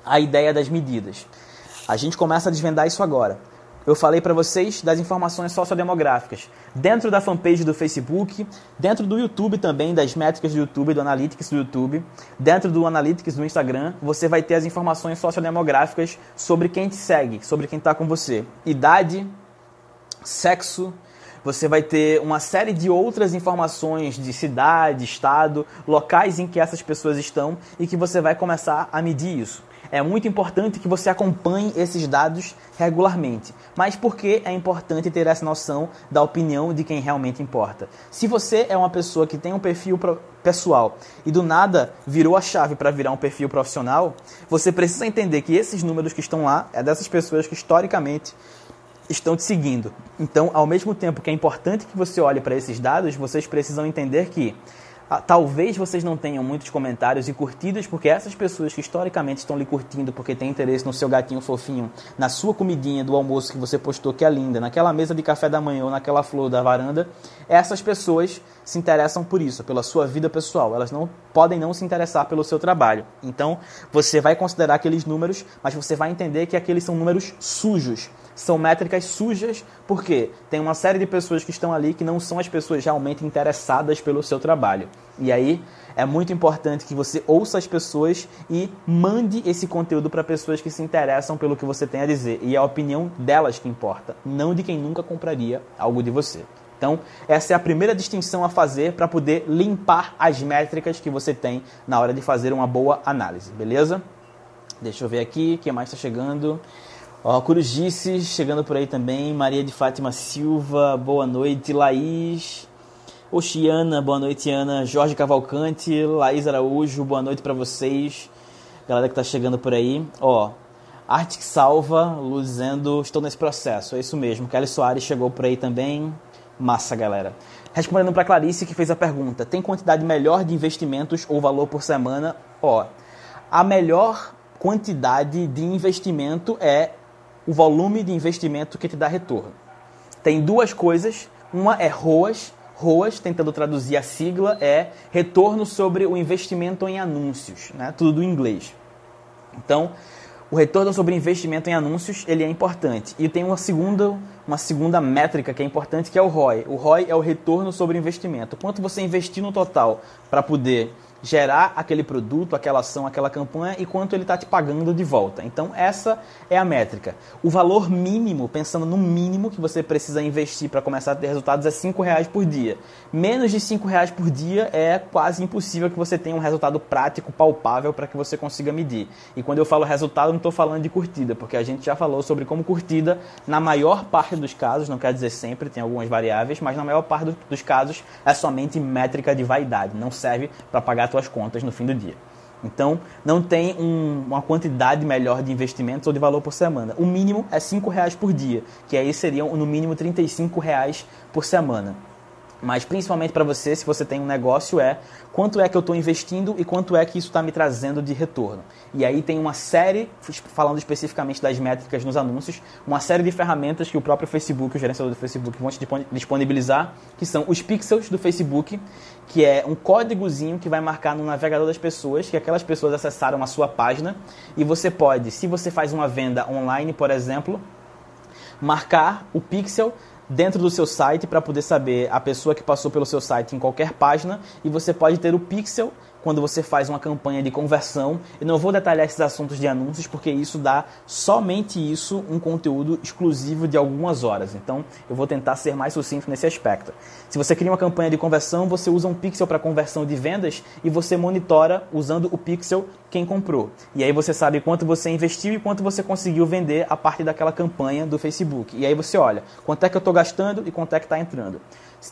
à ideia das medidas? A gente começa a desvendar isso agora. Eu falei para vocês das informações sociodemográficas. Dentro da fanpage do Facebook, dentro do YouTube também, das métricas do YouTube, do Analytics do YouTube, dentro do Analytics do Instagram, você vai ter as informações sociodemográficas sobre quem te segue, sobre quem está com você. Idade, sexo, você vai ter uma série de outras informações de cidade, estado, locais em que essas pessoas estão e que você vai começar a medir isso. É muito importante que você acompanhe esses dados regularmente. Mas por que é importante ter essa noção da opinião de quem realmente importa? Se você é uma pessoa que tem um perfil pessoal e do nada virou a chave para virar um perfil profissional, você precisa entender que esses números que estão lá é dessas pessoas que historicamente estão te seguindo. Então, ao mesmo tempo que é importante que você olhe para esses dados, vocês precisam entender que ah, talvez vocês não tenham muitos comentários e curtidas, porque essas pessoas que historicamente estão lhe curtindo porque têm interesse no seu gatinho fofinho, na sua comidinha do almoço que você postou que é linda, naquela mesa de café da manhã ou naquela flor da varanda, essas pessoas se interessam por isso, pela sua vida pessoal. Elas não podem não se interessar pelo seu trabalho. Então, você vai considerar aqueles números, mas você vai entender que aqueles são números sujos são métricas sujas, porque tem uma série de pessoas que estão ali que não são as pessoas realmente interessadas pelo seu trabalho. E aí é muito importante que você ouça as pessoas e mande esse conteúdo para pessoas que se interessam pelo que você tem a dizer. E é a opinião delas que importa, não de quem nunca compraria algo de você. Então, essa é a primeira distinção a fazer para poder limpar as métricas que você tem na hora de fazer uma boa análise, beleza? Deixa eu ver aqui, quem mais está chegando? Ó, Corujice chegando por aí também. Maria de Fátima Silva, boa noite. Laís. Oxiana, boa noite, Ana. Jorge Cavalcante, Laís Araújo, boa noite para vocês. Galera que tá chegando por aí. Ó, Artic Salva, Luzendo, estou nesse processo. É isso mesmo. Kelly Soares chegou por aí também. Massa, galera. Respondendo para Clarice que fez a pergunta: tem quantidade melhor de investimentos ou valor por semana? Ó, a melhor quantidade de investimento é o volume de investimento que te dá retorno. Tem duas coisas, uma é ROAS, ROAS, tentando traduzir a sigla, é retorno sobre o investimento em anúncios, né? tudo do inglês. Então, o retorno sobre investimento em anúncios ele é importante. E tem uma segunda, uma segunda métrica que é importante, que é o ROI. O ROI é o retorno sobre investimento. Quanto você investir no total para poder gerar aquele produto, aquela ação, aquela campanha e quanto ele está te pagando de volta. Então, essa é a métrica. O valor mínimo, pensando no mínimo que você precisa investir para começar a ter resultados, é R$ reais por dia. Menos de R$ reais por dia é quase impossível que você tenha um resultado prático, palpável, para que você consiga medir. E quando eu falo resultado, não estou falando de curtida, porque a gente já falou sobre como curtida, na maior parte dos casos, não quer dizer sempre, tem algumas variáveis, mas na maior parte dos casos é somente métrica de vaidade, não serve para pagar suas contas no fim do dia. Então, não tem um, uma quantidade melhor de investimentos ou de valor por semana. O mínimo é R$ reais por dia, que aí seriam no mínimo R$ reais por semana mas principalmente para você, se você tem um negócio, é quanto é que eu estou investindo e quanto é que isso está me trazendo de retorno. E aí tem uma série, falando especificamente das métricas nos anúncios, uma série de ferramentas que o próprio Facebook, o gerenciador do Facebook, vão te disponibilizar, que são os pixels do Facebook, que é um códigozinho que vai marcar no navegador das pessoas, que aquelas pessoas acessaram a sua página, e você pode, se você faz uma venda online, por exemplo, marcar o pixel dentro do seu site para poder saber a pessoa que passou pelo seu site em qualquer página e você pode ter o pixel quando você faz uma campanha de conversão. Eu não vou detalhar esses assuntos de anúncios porque isso dá somente isso um conteúdo exclusivo de algumas horas. Então, eu vou tentar ser mais sucinto nesse aspecto. Se você cria uma campanha de conversão, você usa um pixel para conversão de vendas e você monitora usando o pixel quem comprou. E aí você sabe quanto você investiu e quanto você conseguiu vender a partir daquela campanha do Facebook. E aí você olha quanto é que eu estou gastando e quanto é que está entrando.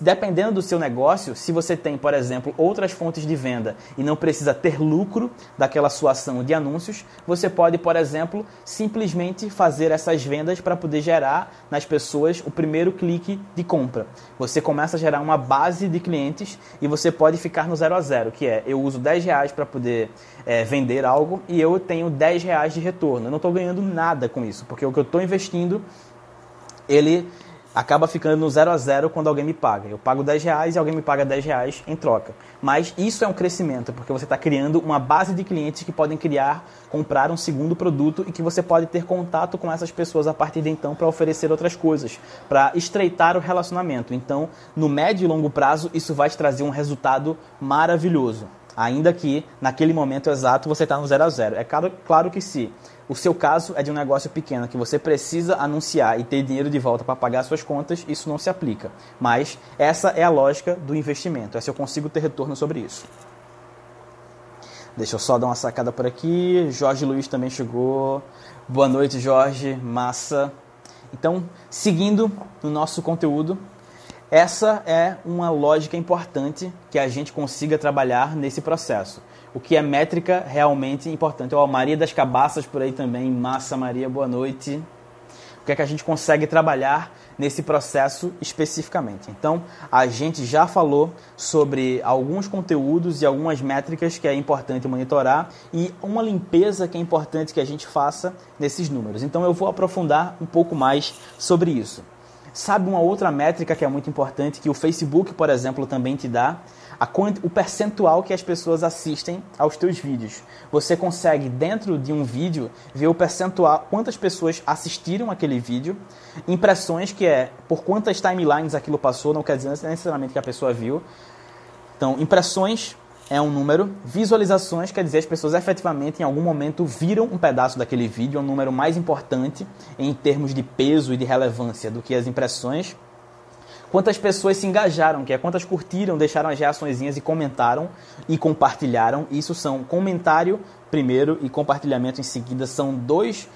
Dependendo do seu negócio, se você tem, por exemplo, outras fontes de venda e não precisa ter lucro daquela sua ação de anúncios, você pode, por exemplo, simplesmente fazer essas vendas para poder gerar nas pessoas o primeiro clique de compra. Você começa a gerar uma base de clientes e você pode ficar no zero a zero, que é eu uso 10 reais para poder é, vender algo e eu tenho 10 reais de retorno. Eu não estou ganhando nada com isso, porque o que eu estou investindo ele acaba ficando no zero a zero quando alguém me paga. Eu pago 10 reais e alguém me paga 10 reais em troca. Mas isso é um crescimento, porque você está criando uma base de clientes que podem criar, comprar um segundo produto e que você pode ter contato com essas pessoas a partir de então para oferecer outras coisas, para estreitar o relacionamento. Então, no médio e longo prazo, isso vai te trazer um resultado maravilhoso. Ainda que naquele momento exato você está no zero a zero. É claro, claro que se o seu caso é de um negócio pequeno que você precisa anunciar e ter dinheiro de volta para pagar suas contas, isso não se aplica. Mas essa é a lógica do investimento. É se eu consigo ter retorno sobre isso. Deixa eu só dar uma sacada por aqui. Jorge Luiz também chegou. Boa noite, Jorge. Massa. Então, seguindo no nosso conteúdo, essa é uma lógica importante que a gente consiga trabalhar nesse processo o que é métrica realmente importante. Ó, Maria das Cabaças por aí também, Massa Maria, boa noite. O que é que a gente consegue trabalhar nesse processo especificamente? Então, a gente já falou sobre alguns conteúdos e algumas métricas que é importante monitorar e uma limpeza que é importante que a gente faça nesses números. Então, eu vou aprofundar um pouco mais sobre isso. Sabe uma outra métrica que é muito importante que o Facebook, por exemplo, também te dá? O percentual que as pessoas assistem aos teus vídeos. Você consegue, dentro de um vídeo, ver o percentual, quantas pessoas assistiram aquele vídeo, impressões, que é por quantas timelines aquilo passou, não quer dizer necessariamente que a pessoa viu. Então, impressões é um número, visualizações quer dizer as pessoas efetivamente em algum momento viram um pedaço daquele vídeo, é um número mais importante em termos de peso e de relevância do que as impressões quantas pessoas se engajaram, que é quantas curtiram, deixaram as reaçõezinhas e comentaram e compartilharam. Isso são comentário primeiro e compartilhamento em seguida. São dois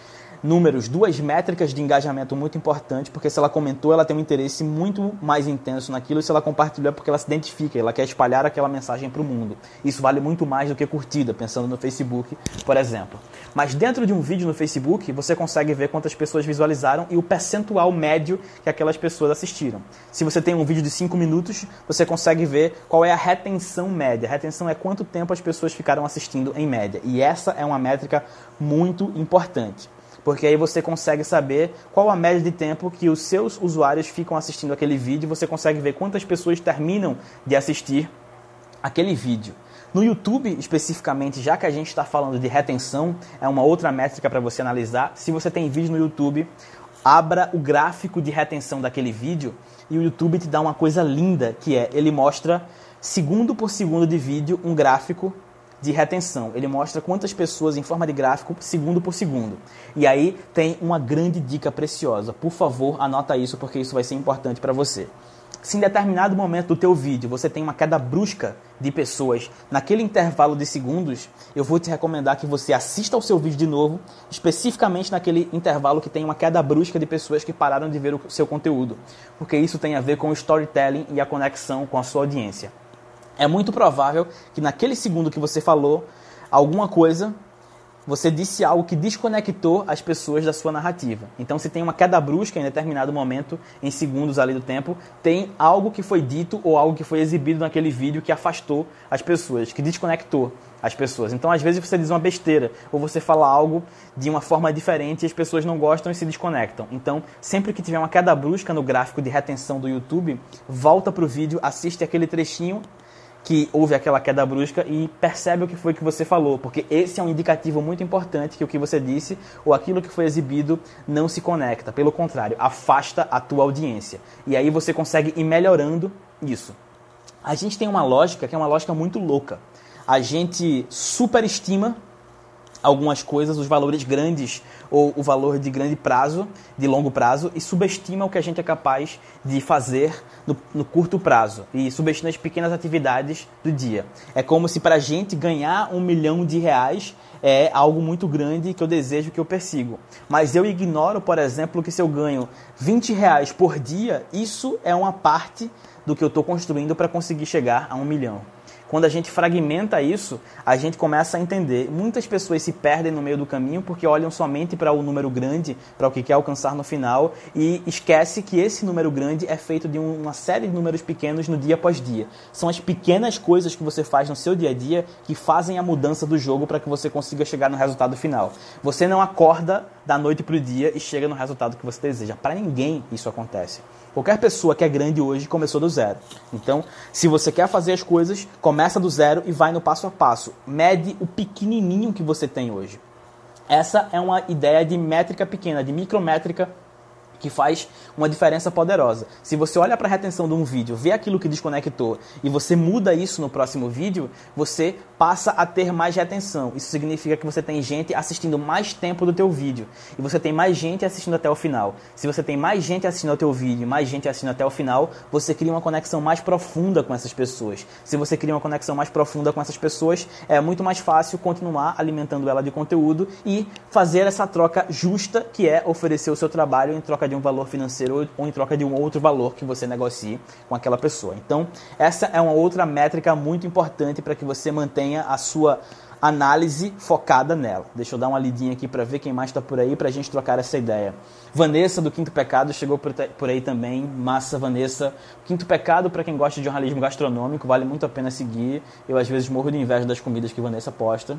números, duas métricas de engajamento muito importantes, porque se ela comentou, ela tem um interesse muito mais intenso naquilo, e se ela compartilhou é porque ela se identifica, ela quer espalhar aquela mensagem para o mundo. Isso vale muito mais do que curtida, pensando no Facebook, por exemplo. Mas dentro de um vídeo no Facebook, você consegue ver quantas pessoas visualizaram e o percentual médio que aquelas pessoas assistiram. Se você tem um vídeo de 5 minutos, você consegue ver qual é a retenção média. A retenção é quanto tempo as pessoas ficaram assistindo em média. E essa é uma métrica muito importante porque aí você consegue saber qual a média de tempo que os seus usuários ficam assistindo aquele vídeo, você consegue ver quantas pessoas terminam de assistir aquele vídeo. No YouTube, especificamente, já que a gente está falando de retenção, é uma outra métrica para você analisar. Se você tem vídeo no YouTube, abra o gráfico de retenção daquele vídeo e o YouTube te dá uma coisa linda, que é ele mostra segundo por segundo de vídeo um gráfico de retenção. Ele mostra quantas pessoas em forma de gráfico, segundo por segundo. E aí tem uma grande dica preciosa. Por favor, anota isso porque isso vai ser importante para você. Se em determinado momento do teu vídeo você tem uma queda brusca de pessoas naquele intervalo de segundos, eu vou te recomendar que você assista ao seu vídeo de novo, especificamente naquele intervalo que tem uma queda brusca de pessoas que pararam de ver o seu conteúdo, porque isso tem a ver com o storytelling e a conexão com a sua audiência é muito provável que naquele segundo que você falou alguma coisa, você disse algo que desconectou as pessoas da sua narrativa. Então, se tem uma queda brusca em determinado momento, em segundos ali do tempo, tem algo que foi dito ou algo que foi exibido naquele vídeo que afastou as pessoas, que desconectou as pessoas. Então, às vezes você diz uma besteira ou você fala algo de uma forma diferente e as pessoas não gostam e se desconectam. Então, sempre que tiver uma queda brusca no gráfico de retenção do YouTube, volta para o vídeo, assiste aquele trechinho que houve aquela queda brusca e percebe o que foi que você falou, porque esse é um indicativo muito importante que o que você disse ou aquilo que foi exibido não se conecta, pelo contrário, afasta a tua audiência. E aí você consegue ir melhorando isso. A gente tem uma lógica que é uma lógica muito louca. a gente superestima algumas coisas, os valores grandes ou o valor de grande prazo, de longo prazo, e subestima o que a gente é capaz de fazer no, no curto prazo e subestima as pequenas atividades do dia. É como se para a gente ganhar um milhão de reais é algo muito grande que eu desejo, que eu persigo. Mas eu ignoro, por exemplo, que se eu ganho 20 reais por dia, isso é uma parte do que eu estou construindo para conseguir chegar a um milhão. Quando a gente fragmenta isso, a gente começa a entender. Muitas pessoas se perdem no meio do caminho porque olham somente para o número grande, para o que quer alcançar no final e esquece que esse número grande é feito de uma série de números pequenos no dia após dia. São as pequenas coisas que você faz no seu dia a dia que fazem a mudança do jogo para que você consiga chegar no resultado final. Você não acorda da noite para o dia e chega no resultado que você deseja. Para ninguém isso acontece. Qualquer pessoa que é grande hoje começou do zero. Então, se você quer fazer as coisas, começa do zero e vai no passo a passo. Mede o pequenininho que você tem hoje. Essa é uma ideia de métrica pequena, de micrométrica que faz uma diferença poderosa. Se você olha para a retenção de um vídeo, vê aquilo que desconectou e você muda isso no próximo vídeo, você passa a ter mais retenção. Isso significa que você tem gente assistindo mais tempo do teu vídeo e você tem mais gente assistindo até o final. Se você tem mais gente assistindo ao teu vídeo, mais gente assistindo até o final, você cria uma conexão mais profunda com essas pessoas. Se você cria uma conexão mais profunda com essas pessoas, é muito mais fácil continuar alimentando ela de conteúdo e fazer essa troca justa, que é oferecer o seu trabalho em troca de um valor financeiro ou em troca de um outro valor que você negocie com aquela pessoa. Então, essa é uma outra métrica muito importante para que você mantenha a sua análise focada nela. Deixa eu dar uma lidinha aqui para ver quem mais está por aí para a gente trocar essa ideia. Vanessa do Quinto Pecado chegou por aí também. Massa, Vanessa. Quinto Pecado, para quem gosta de jornalismo gastronômico, vale muito a pena seguir. Eu às vezes morro de inveja das comidas que Vanessa posta.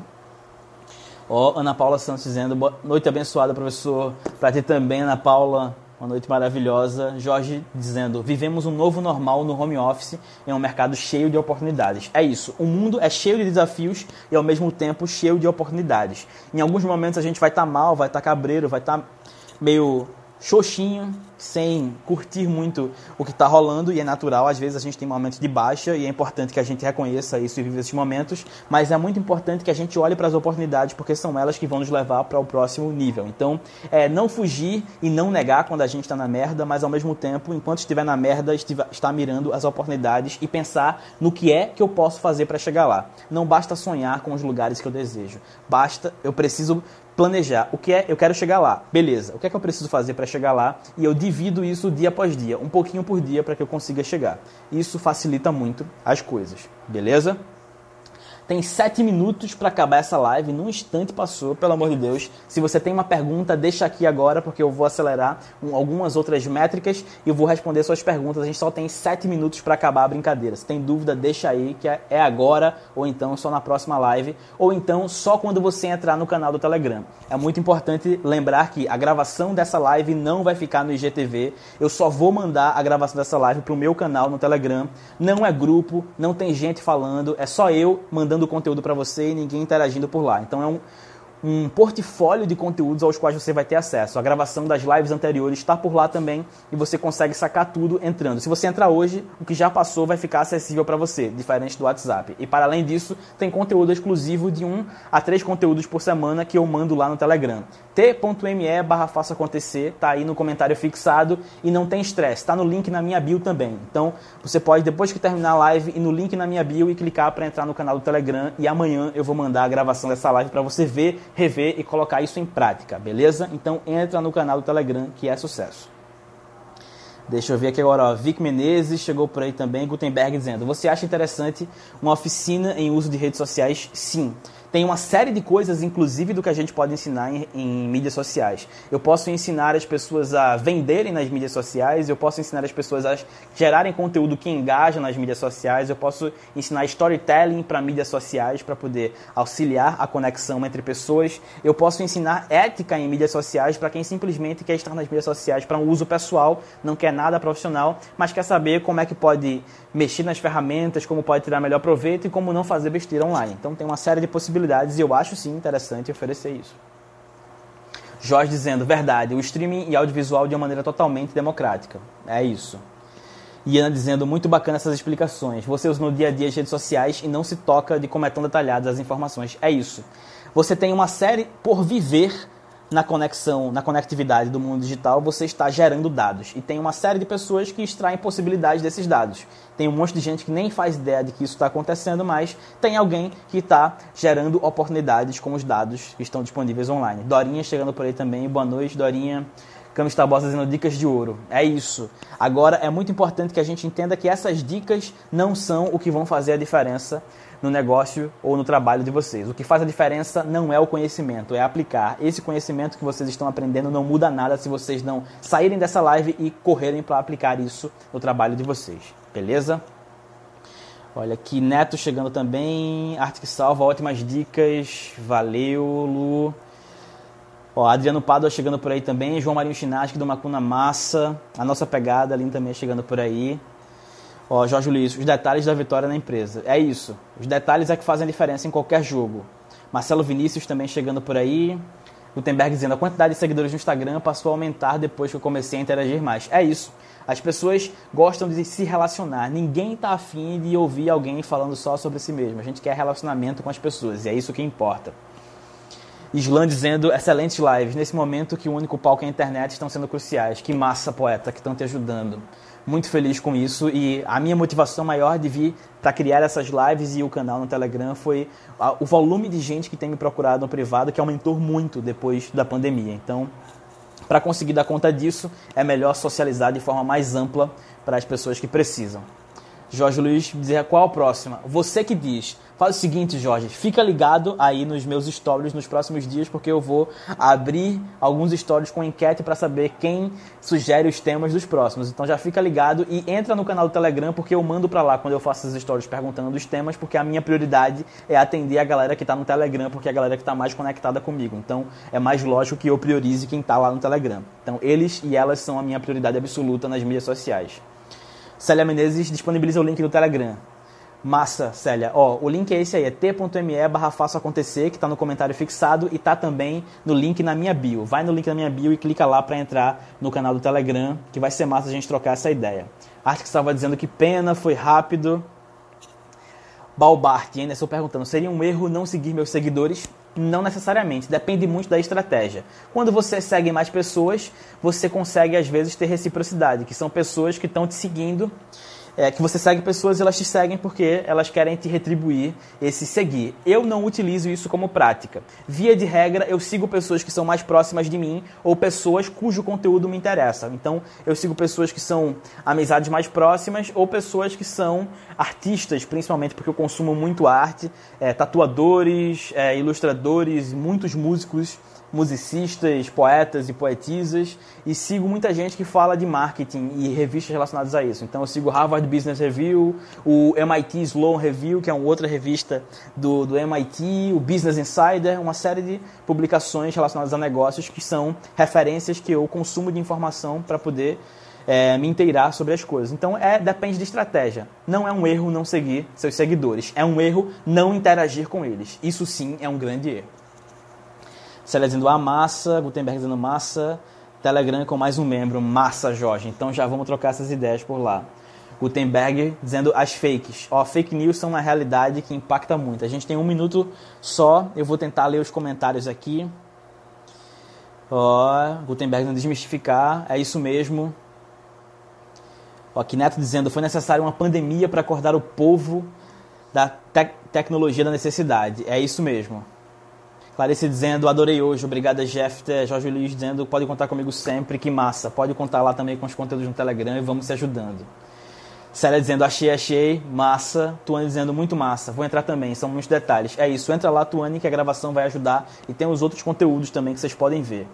Ó, oh, Ana Paula Santos dizendo, boa noite abençoada, professor. Para ti também, Ana Paula. Uma noite maravilhosa. Jorge dizendo: Vivemos um novo normal no home office em um mercado cheio de oportunidades. É isso. O mundo é cheio de desafios e ao mesmo tempo cheio de oportunidades. Em alguns momentos a gente vai estar tá mal, vai estar tá cabreiro, vai estar tá meio xoxinho, sem curtir muito o que está rolando, e é natural, às vezes a gente tem momentos de baixa, e é importante que a gente reconheça isso e viva esses momentos, mas é muito importante que a gente olhe para as oportunidades, porque são elas que vão nos levar para o próximo nível. Então, é não fugir e não negar quando a gente está na merda, mas ao mesmo tempo, enquanto estiver na merda, estar mirando as oportunidades e pensar no que é que eu posso fazer para chegar lá. Não basta sonhar com os lugares que eu desejo, basta, eu preciso planejar. O que é, eu quero chegar lá, beleza, o que é que eu preciso fazer para chegar lá? E eu divido isso dia após dia, um pouquinho por dia para que eu consiga chegar. Isso facilita muito as coisas, beleza? Tem sete minutos para acabar essa live. Num instante passou, pelo amor de Deus. Se você tem uma pergunta, deixa aqui agora, porque eu vou acelerar um, algumas outras métricas e eu vou responder suas perguntas. A gente só tem sete minutos para acabar a brincadeira. Se tem dúvida, deixa aí, que é, é agora, ou então só na próxima live, ou então só quando você entrar no canal do Telegram. É muito importante lembrar que a gravação dessa live não vai ficar no IGTV. Eu só vou mandar a gravação dessa live para o meu canal no Telegram. Não é grupo, não tem gente falando, é só eu mandando mandando conteúdo para você e ninguém interagindo por lá. Então é um, um portfólio de conteúdos aos quais você vai ter acesso. A gravação das lives anteriores está por lá também e você consegue sacar tudo entrando. Se você entrar hoje, o que já passou vai ficar acessível para você, diferente do WhatsApp. E para além disso, tem conteúdo exclusivo de um a três conteúdos por semana que eu mando lá no Telegram. t.me barra faça acontecer, tá aí no comentário fixado e não tem estresse, tá no link na minha bio também. Então, você pode depois que terminar a live ir no link na minha bio e clicar para entrar no canal do Telegram e amanhã eu vou mandar a gravação dessa live para você ver rever e colocar isso em prática, beleza? Então entra no canal do Telegram que é sucesso. Deixa eu ver aqui agora, ó. Vic Menezes chegou por aí também, Gutenberg dizendo: Você acha interessante uma oficina em uso de redes sociais? Sim. Tem uma série de coisas, inclusive, do que a gente pode ensinar em, em, mídias sociais. Eu posso ensinar as pessoas a venderem nas mídias sociais, eu posso ensinar as pessoas a gerarem conteúdo que engaja nas mídias sociais, eu posso ensinar storytelling para mídias sociais para poder auxiliar a conexão entre pessoas, eu posso ensinar ética em mídias sociais para quem simplesmente quer estar nas mídias sociais para um uso pessoal, não quer nada profissional, mas quer saber como é que pode mexer nas ferramentas, como pode tirar melhor proveito e como não fazer besteira online. Então tem uma série de possibilidades e eu acho sim interessante oferecer isso. Jorge dizendo, verdade, o streaming e audiovisual de uma maneira totalmente democrática. É isso. E Ana dizendo, muito bacana essas explicações. Você usa no dia a dia as redes sociais e não se toca de como é tão detalhadas as informações. É isso. Você tem uma série por viver na conexão, na conectividade do mundo digital, você está gerando dados. E tem uma série de pessoas que extraem possibilidades desses dados. Tem um monte de gente que nem faz ideia de que isso está acontecendo, mas tem alguém que está gerando oportunidades com os dados que estão disponíveis online. Dorinha chegando por aí também. Boa noite, Dorinha. Camis Tabosa dizendo dicas de ouro. É isso. Agora é muito importante que a gente entenda que essas dicas não são o que vão fazer a diferença no negócio ou no trabalho de vocês. O que faz a diferença não é o conhecimento, é aplicar. Esse conhecimento que vocês estão aprendendo não muda nada se vocês não saírem dessa live e correrem para aplicar isso no trabalho de vocês. Beleza? Olha aqui, Neto chegando também. Arte que salva, ótimas dicas. Valeu, Lu. Ó, Adriano Pádua chegando por aí também. João Marinho Chinasque do Macuna Massa. A nossa pegada ali também chegando por aí. Ó, Jorge Luiz, os detalhes da vitória na empresa. É isso. Os detalhes é que fazem a diferença em qualquer jogo. Marcelo Vinícius também chegando por aí. Gutenberg dizendo a quantidade de seguidores no Instagram passou a aumentar depois que eu comecei a interagir mais. É isso. As pessoas gostam de se relacionar. Ninguém está afim de ouvir alguém falando só sobre si mesmo. A gente quer relacionamento com as pessoas e é isso que importa. Islan dizendo excelentes lives. Nesse momento que o único palco é a internet estão sendo cruciais. Que massa, poeta, que estão te ajudando muito feliz com isso e a minha motivação maior de vir para criar essas lives e o canal no Telegram foi o volume de gente que tem me procurado no privado que aumentou muito depois da pandemia. Então, para conseguir dar conta disso, é melhor socializar de forma mais ampla para as pessoas que precisam. Jorge Luiz dizer qual a próxima. Você que diz. Faz o seguinte, Jorge, fica ligado aí nos meus stories nos próximos dias, porque eu vou abrir alguns stories com enquete para saber quem sugere os temas dos próximos. Então já fica ligado e entra no canal do Telegram, porque eu mando para lá quando eu faço essas stories perguntando dos temas, porque a minha prioridade é atender a galera que está no Telegram, porque é a galera que está mais conectada comigo. Então é mais lógico que eu priorize quem está lá no Telegram. Então eles e elas são a minha prioridade absoluta nas mídias sociais. Célia Menezes disponibiliza o link do Telegram. Massa, Célia. Ó, o link é esse aí, é t.me barra acontecer, que está no comentário fixado e está também no link na minha bio. Vai no link na minha bio e clica lá para entrar no canal do Telegram, que vai ser massa a gente trocar essa ideia. Arte que estava dizendo que pena, foi rápido. Balbart ainda estou perguntando, seria um erro não seguir meus seguidores? Não necessariamente, depende muito da estratégia. Quando você segue mais pessoas, você consegue às vezes ter reciprocidade, que são pessoas que estão te seguindo é, que você segue pessoas e elas te seguem porque elas querem te retribuir esse seguir. Eu não utilizo isso como prática. Via de regra, eu sigo pessoas que são mais próximas de mim ou pessoas cujo conteúdo me interessa. Então, eu sigo pessoas que são amizades mais próximas ou pessoas que são artistas, principalmente porque eu consumo muito arte, é, tatuadores, é, ilustradores, muitos músicos musicistas, poetas e poetisas e sigo muita gente que fala de marketing e revistas relacionadas a isso. Então eu sigo Harvard Business Review, o MIT Sloan Review, que é uma outra revista do, do MIT, o Business Insider, uma série de publicações relacionadas a negócios que são referências que eu consumo de informação para poder é, me inteirar sobre as coisas. Então é depende de estratégia. Não é um erro não seguir seus seguidores, é um erro não interagir com eles. Isso sim é um grande erro. Célia dizendo a massa, Gutenberg dizendo massa, Telegram com mais um membro, massa Jorge. Então já vamos trocar essas ideias por lá. Gutenberg dizendo as fakes. Ó, fake news são uma realidade que impacta muito. A gente tem um minuto só, eu vou tentar ler os comentários aqui. Ó, Gutenberg dizendo desmistificar, é isso mesmo. Ó, Neto dizendo foi necessário uma pandemia para acordar o povo da te tecnologia da necessidade. É isso mesmo. Clarice dizendo, adorei hoje, obrigada Jeff, Jorge Luiz dizendo, pode contar comigo sempre, que massa. Pode contar lá também com os conteúdos no Telegram e vamos se ajudando. Célia dizendo, achei, achei, massa. Tuane dizendo, muito massa. Vou entrar também, são muitos detalhes. É isso, entra lá, Tuane, que a gravação vai ajudar. E tem os outros conteúdos também que vocês podem ver.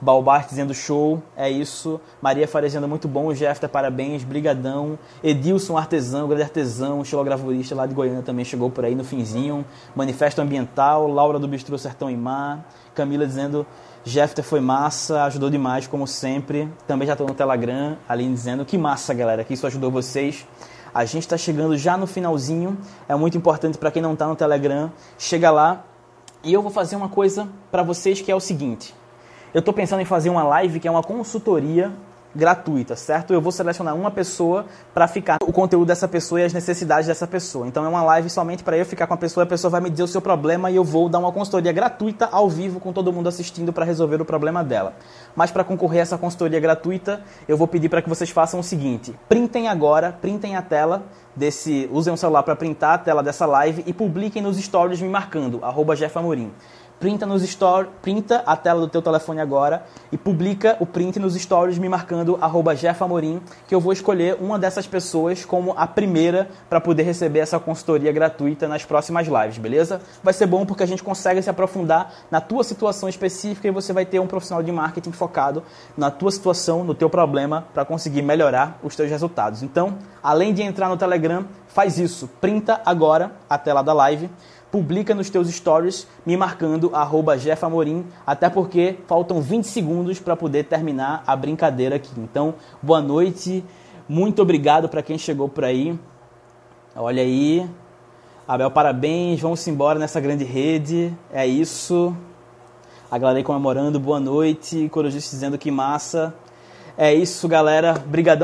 Balbart dizendo show, é isso. Maria Faria dizendo muito bom, Jefta, parabéns, brigadão. Edilson Artesão, grande artesão, xilogravorista lá de Goiânia também chegou por aí no finzinho. Manifesto Ambiental, Laura do Bistrô Sertão e Mar. Camila dizendo Jefta foi massa, ajudou demais, como sempre. Também já estou no Telegram, ali dizendo que massa, galera, que isso ajudou vocês. A gente está chegando já no finalzinho. É muito importante para quem não está no Telegram, chega lá. E eu vou fazer uma coisa para vocês que é o seguinte. Eu estou pensando em fazer uma live que é uma consultoria gratuita, certo? Eu vou selecionar uma pessoa para ficar o conteúdo dessa pessoa e as necessidades dessa pessoa. Então é uma live somente para eu ficar com a pessoa, a pessoa vai me dizer o seu problema e eu vou dar uma consultoria gratuita ao vivo com todo mundo assistindo para resolver o problema dela. Mas para concorrer a essa consultoria gratuita, eu vou pedir para que vocês façam o seguinte: printem agora, printem a tela desse, usem o celular para printar a tela dessa live e publiquem nos stories me marcando @jefamorim printa nos stories, printa a tela do teu telefone agora e publica o print nos stories me marcando @jefamorim, que eu vou escolher uma dessas pessoas como a primeira para poder receber essa consultoria gratuita nas próximas lives, beleza? Vai ser bom porque a gente consegue se aprofundar na tua situação específica e você vai ter um profissional de marketing focado na tua situação, no teu problema para conseguir melhorar os teus resultados. Então, além de entrar no Telegram, faz isso, printa agora a tela da live publica nos teus stories me marcando @jefamorim, até porque faltam 20 segundos para poder terminar a brincadeira aqui. Então, boa noite. Muito obrigado para quem chegou por aí. Olha aí. Abel, parabéns. Vamos embora nessa grande rede. É isso. A galera aí comemorando. Boa noite. Corujus dizendo que massa. É isso, galera. Obrigadão.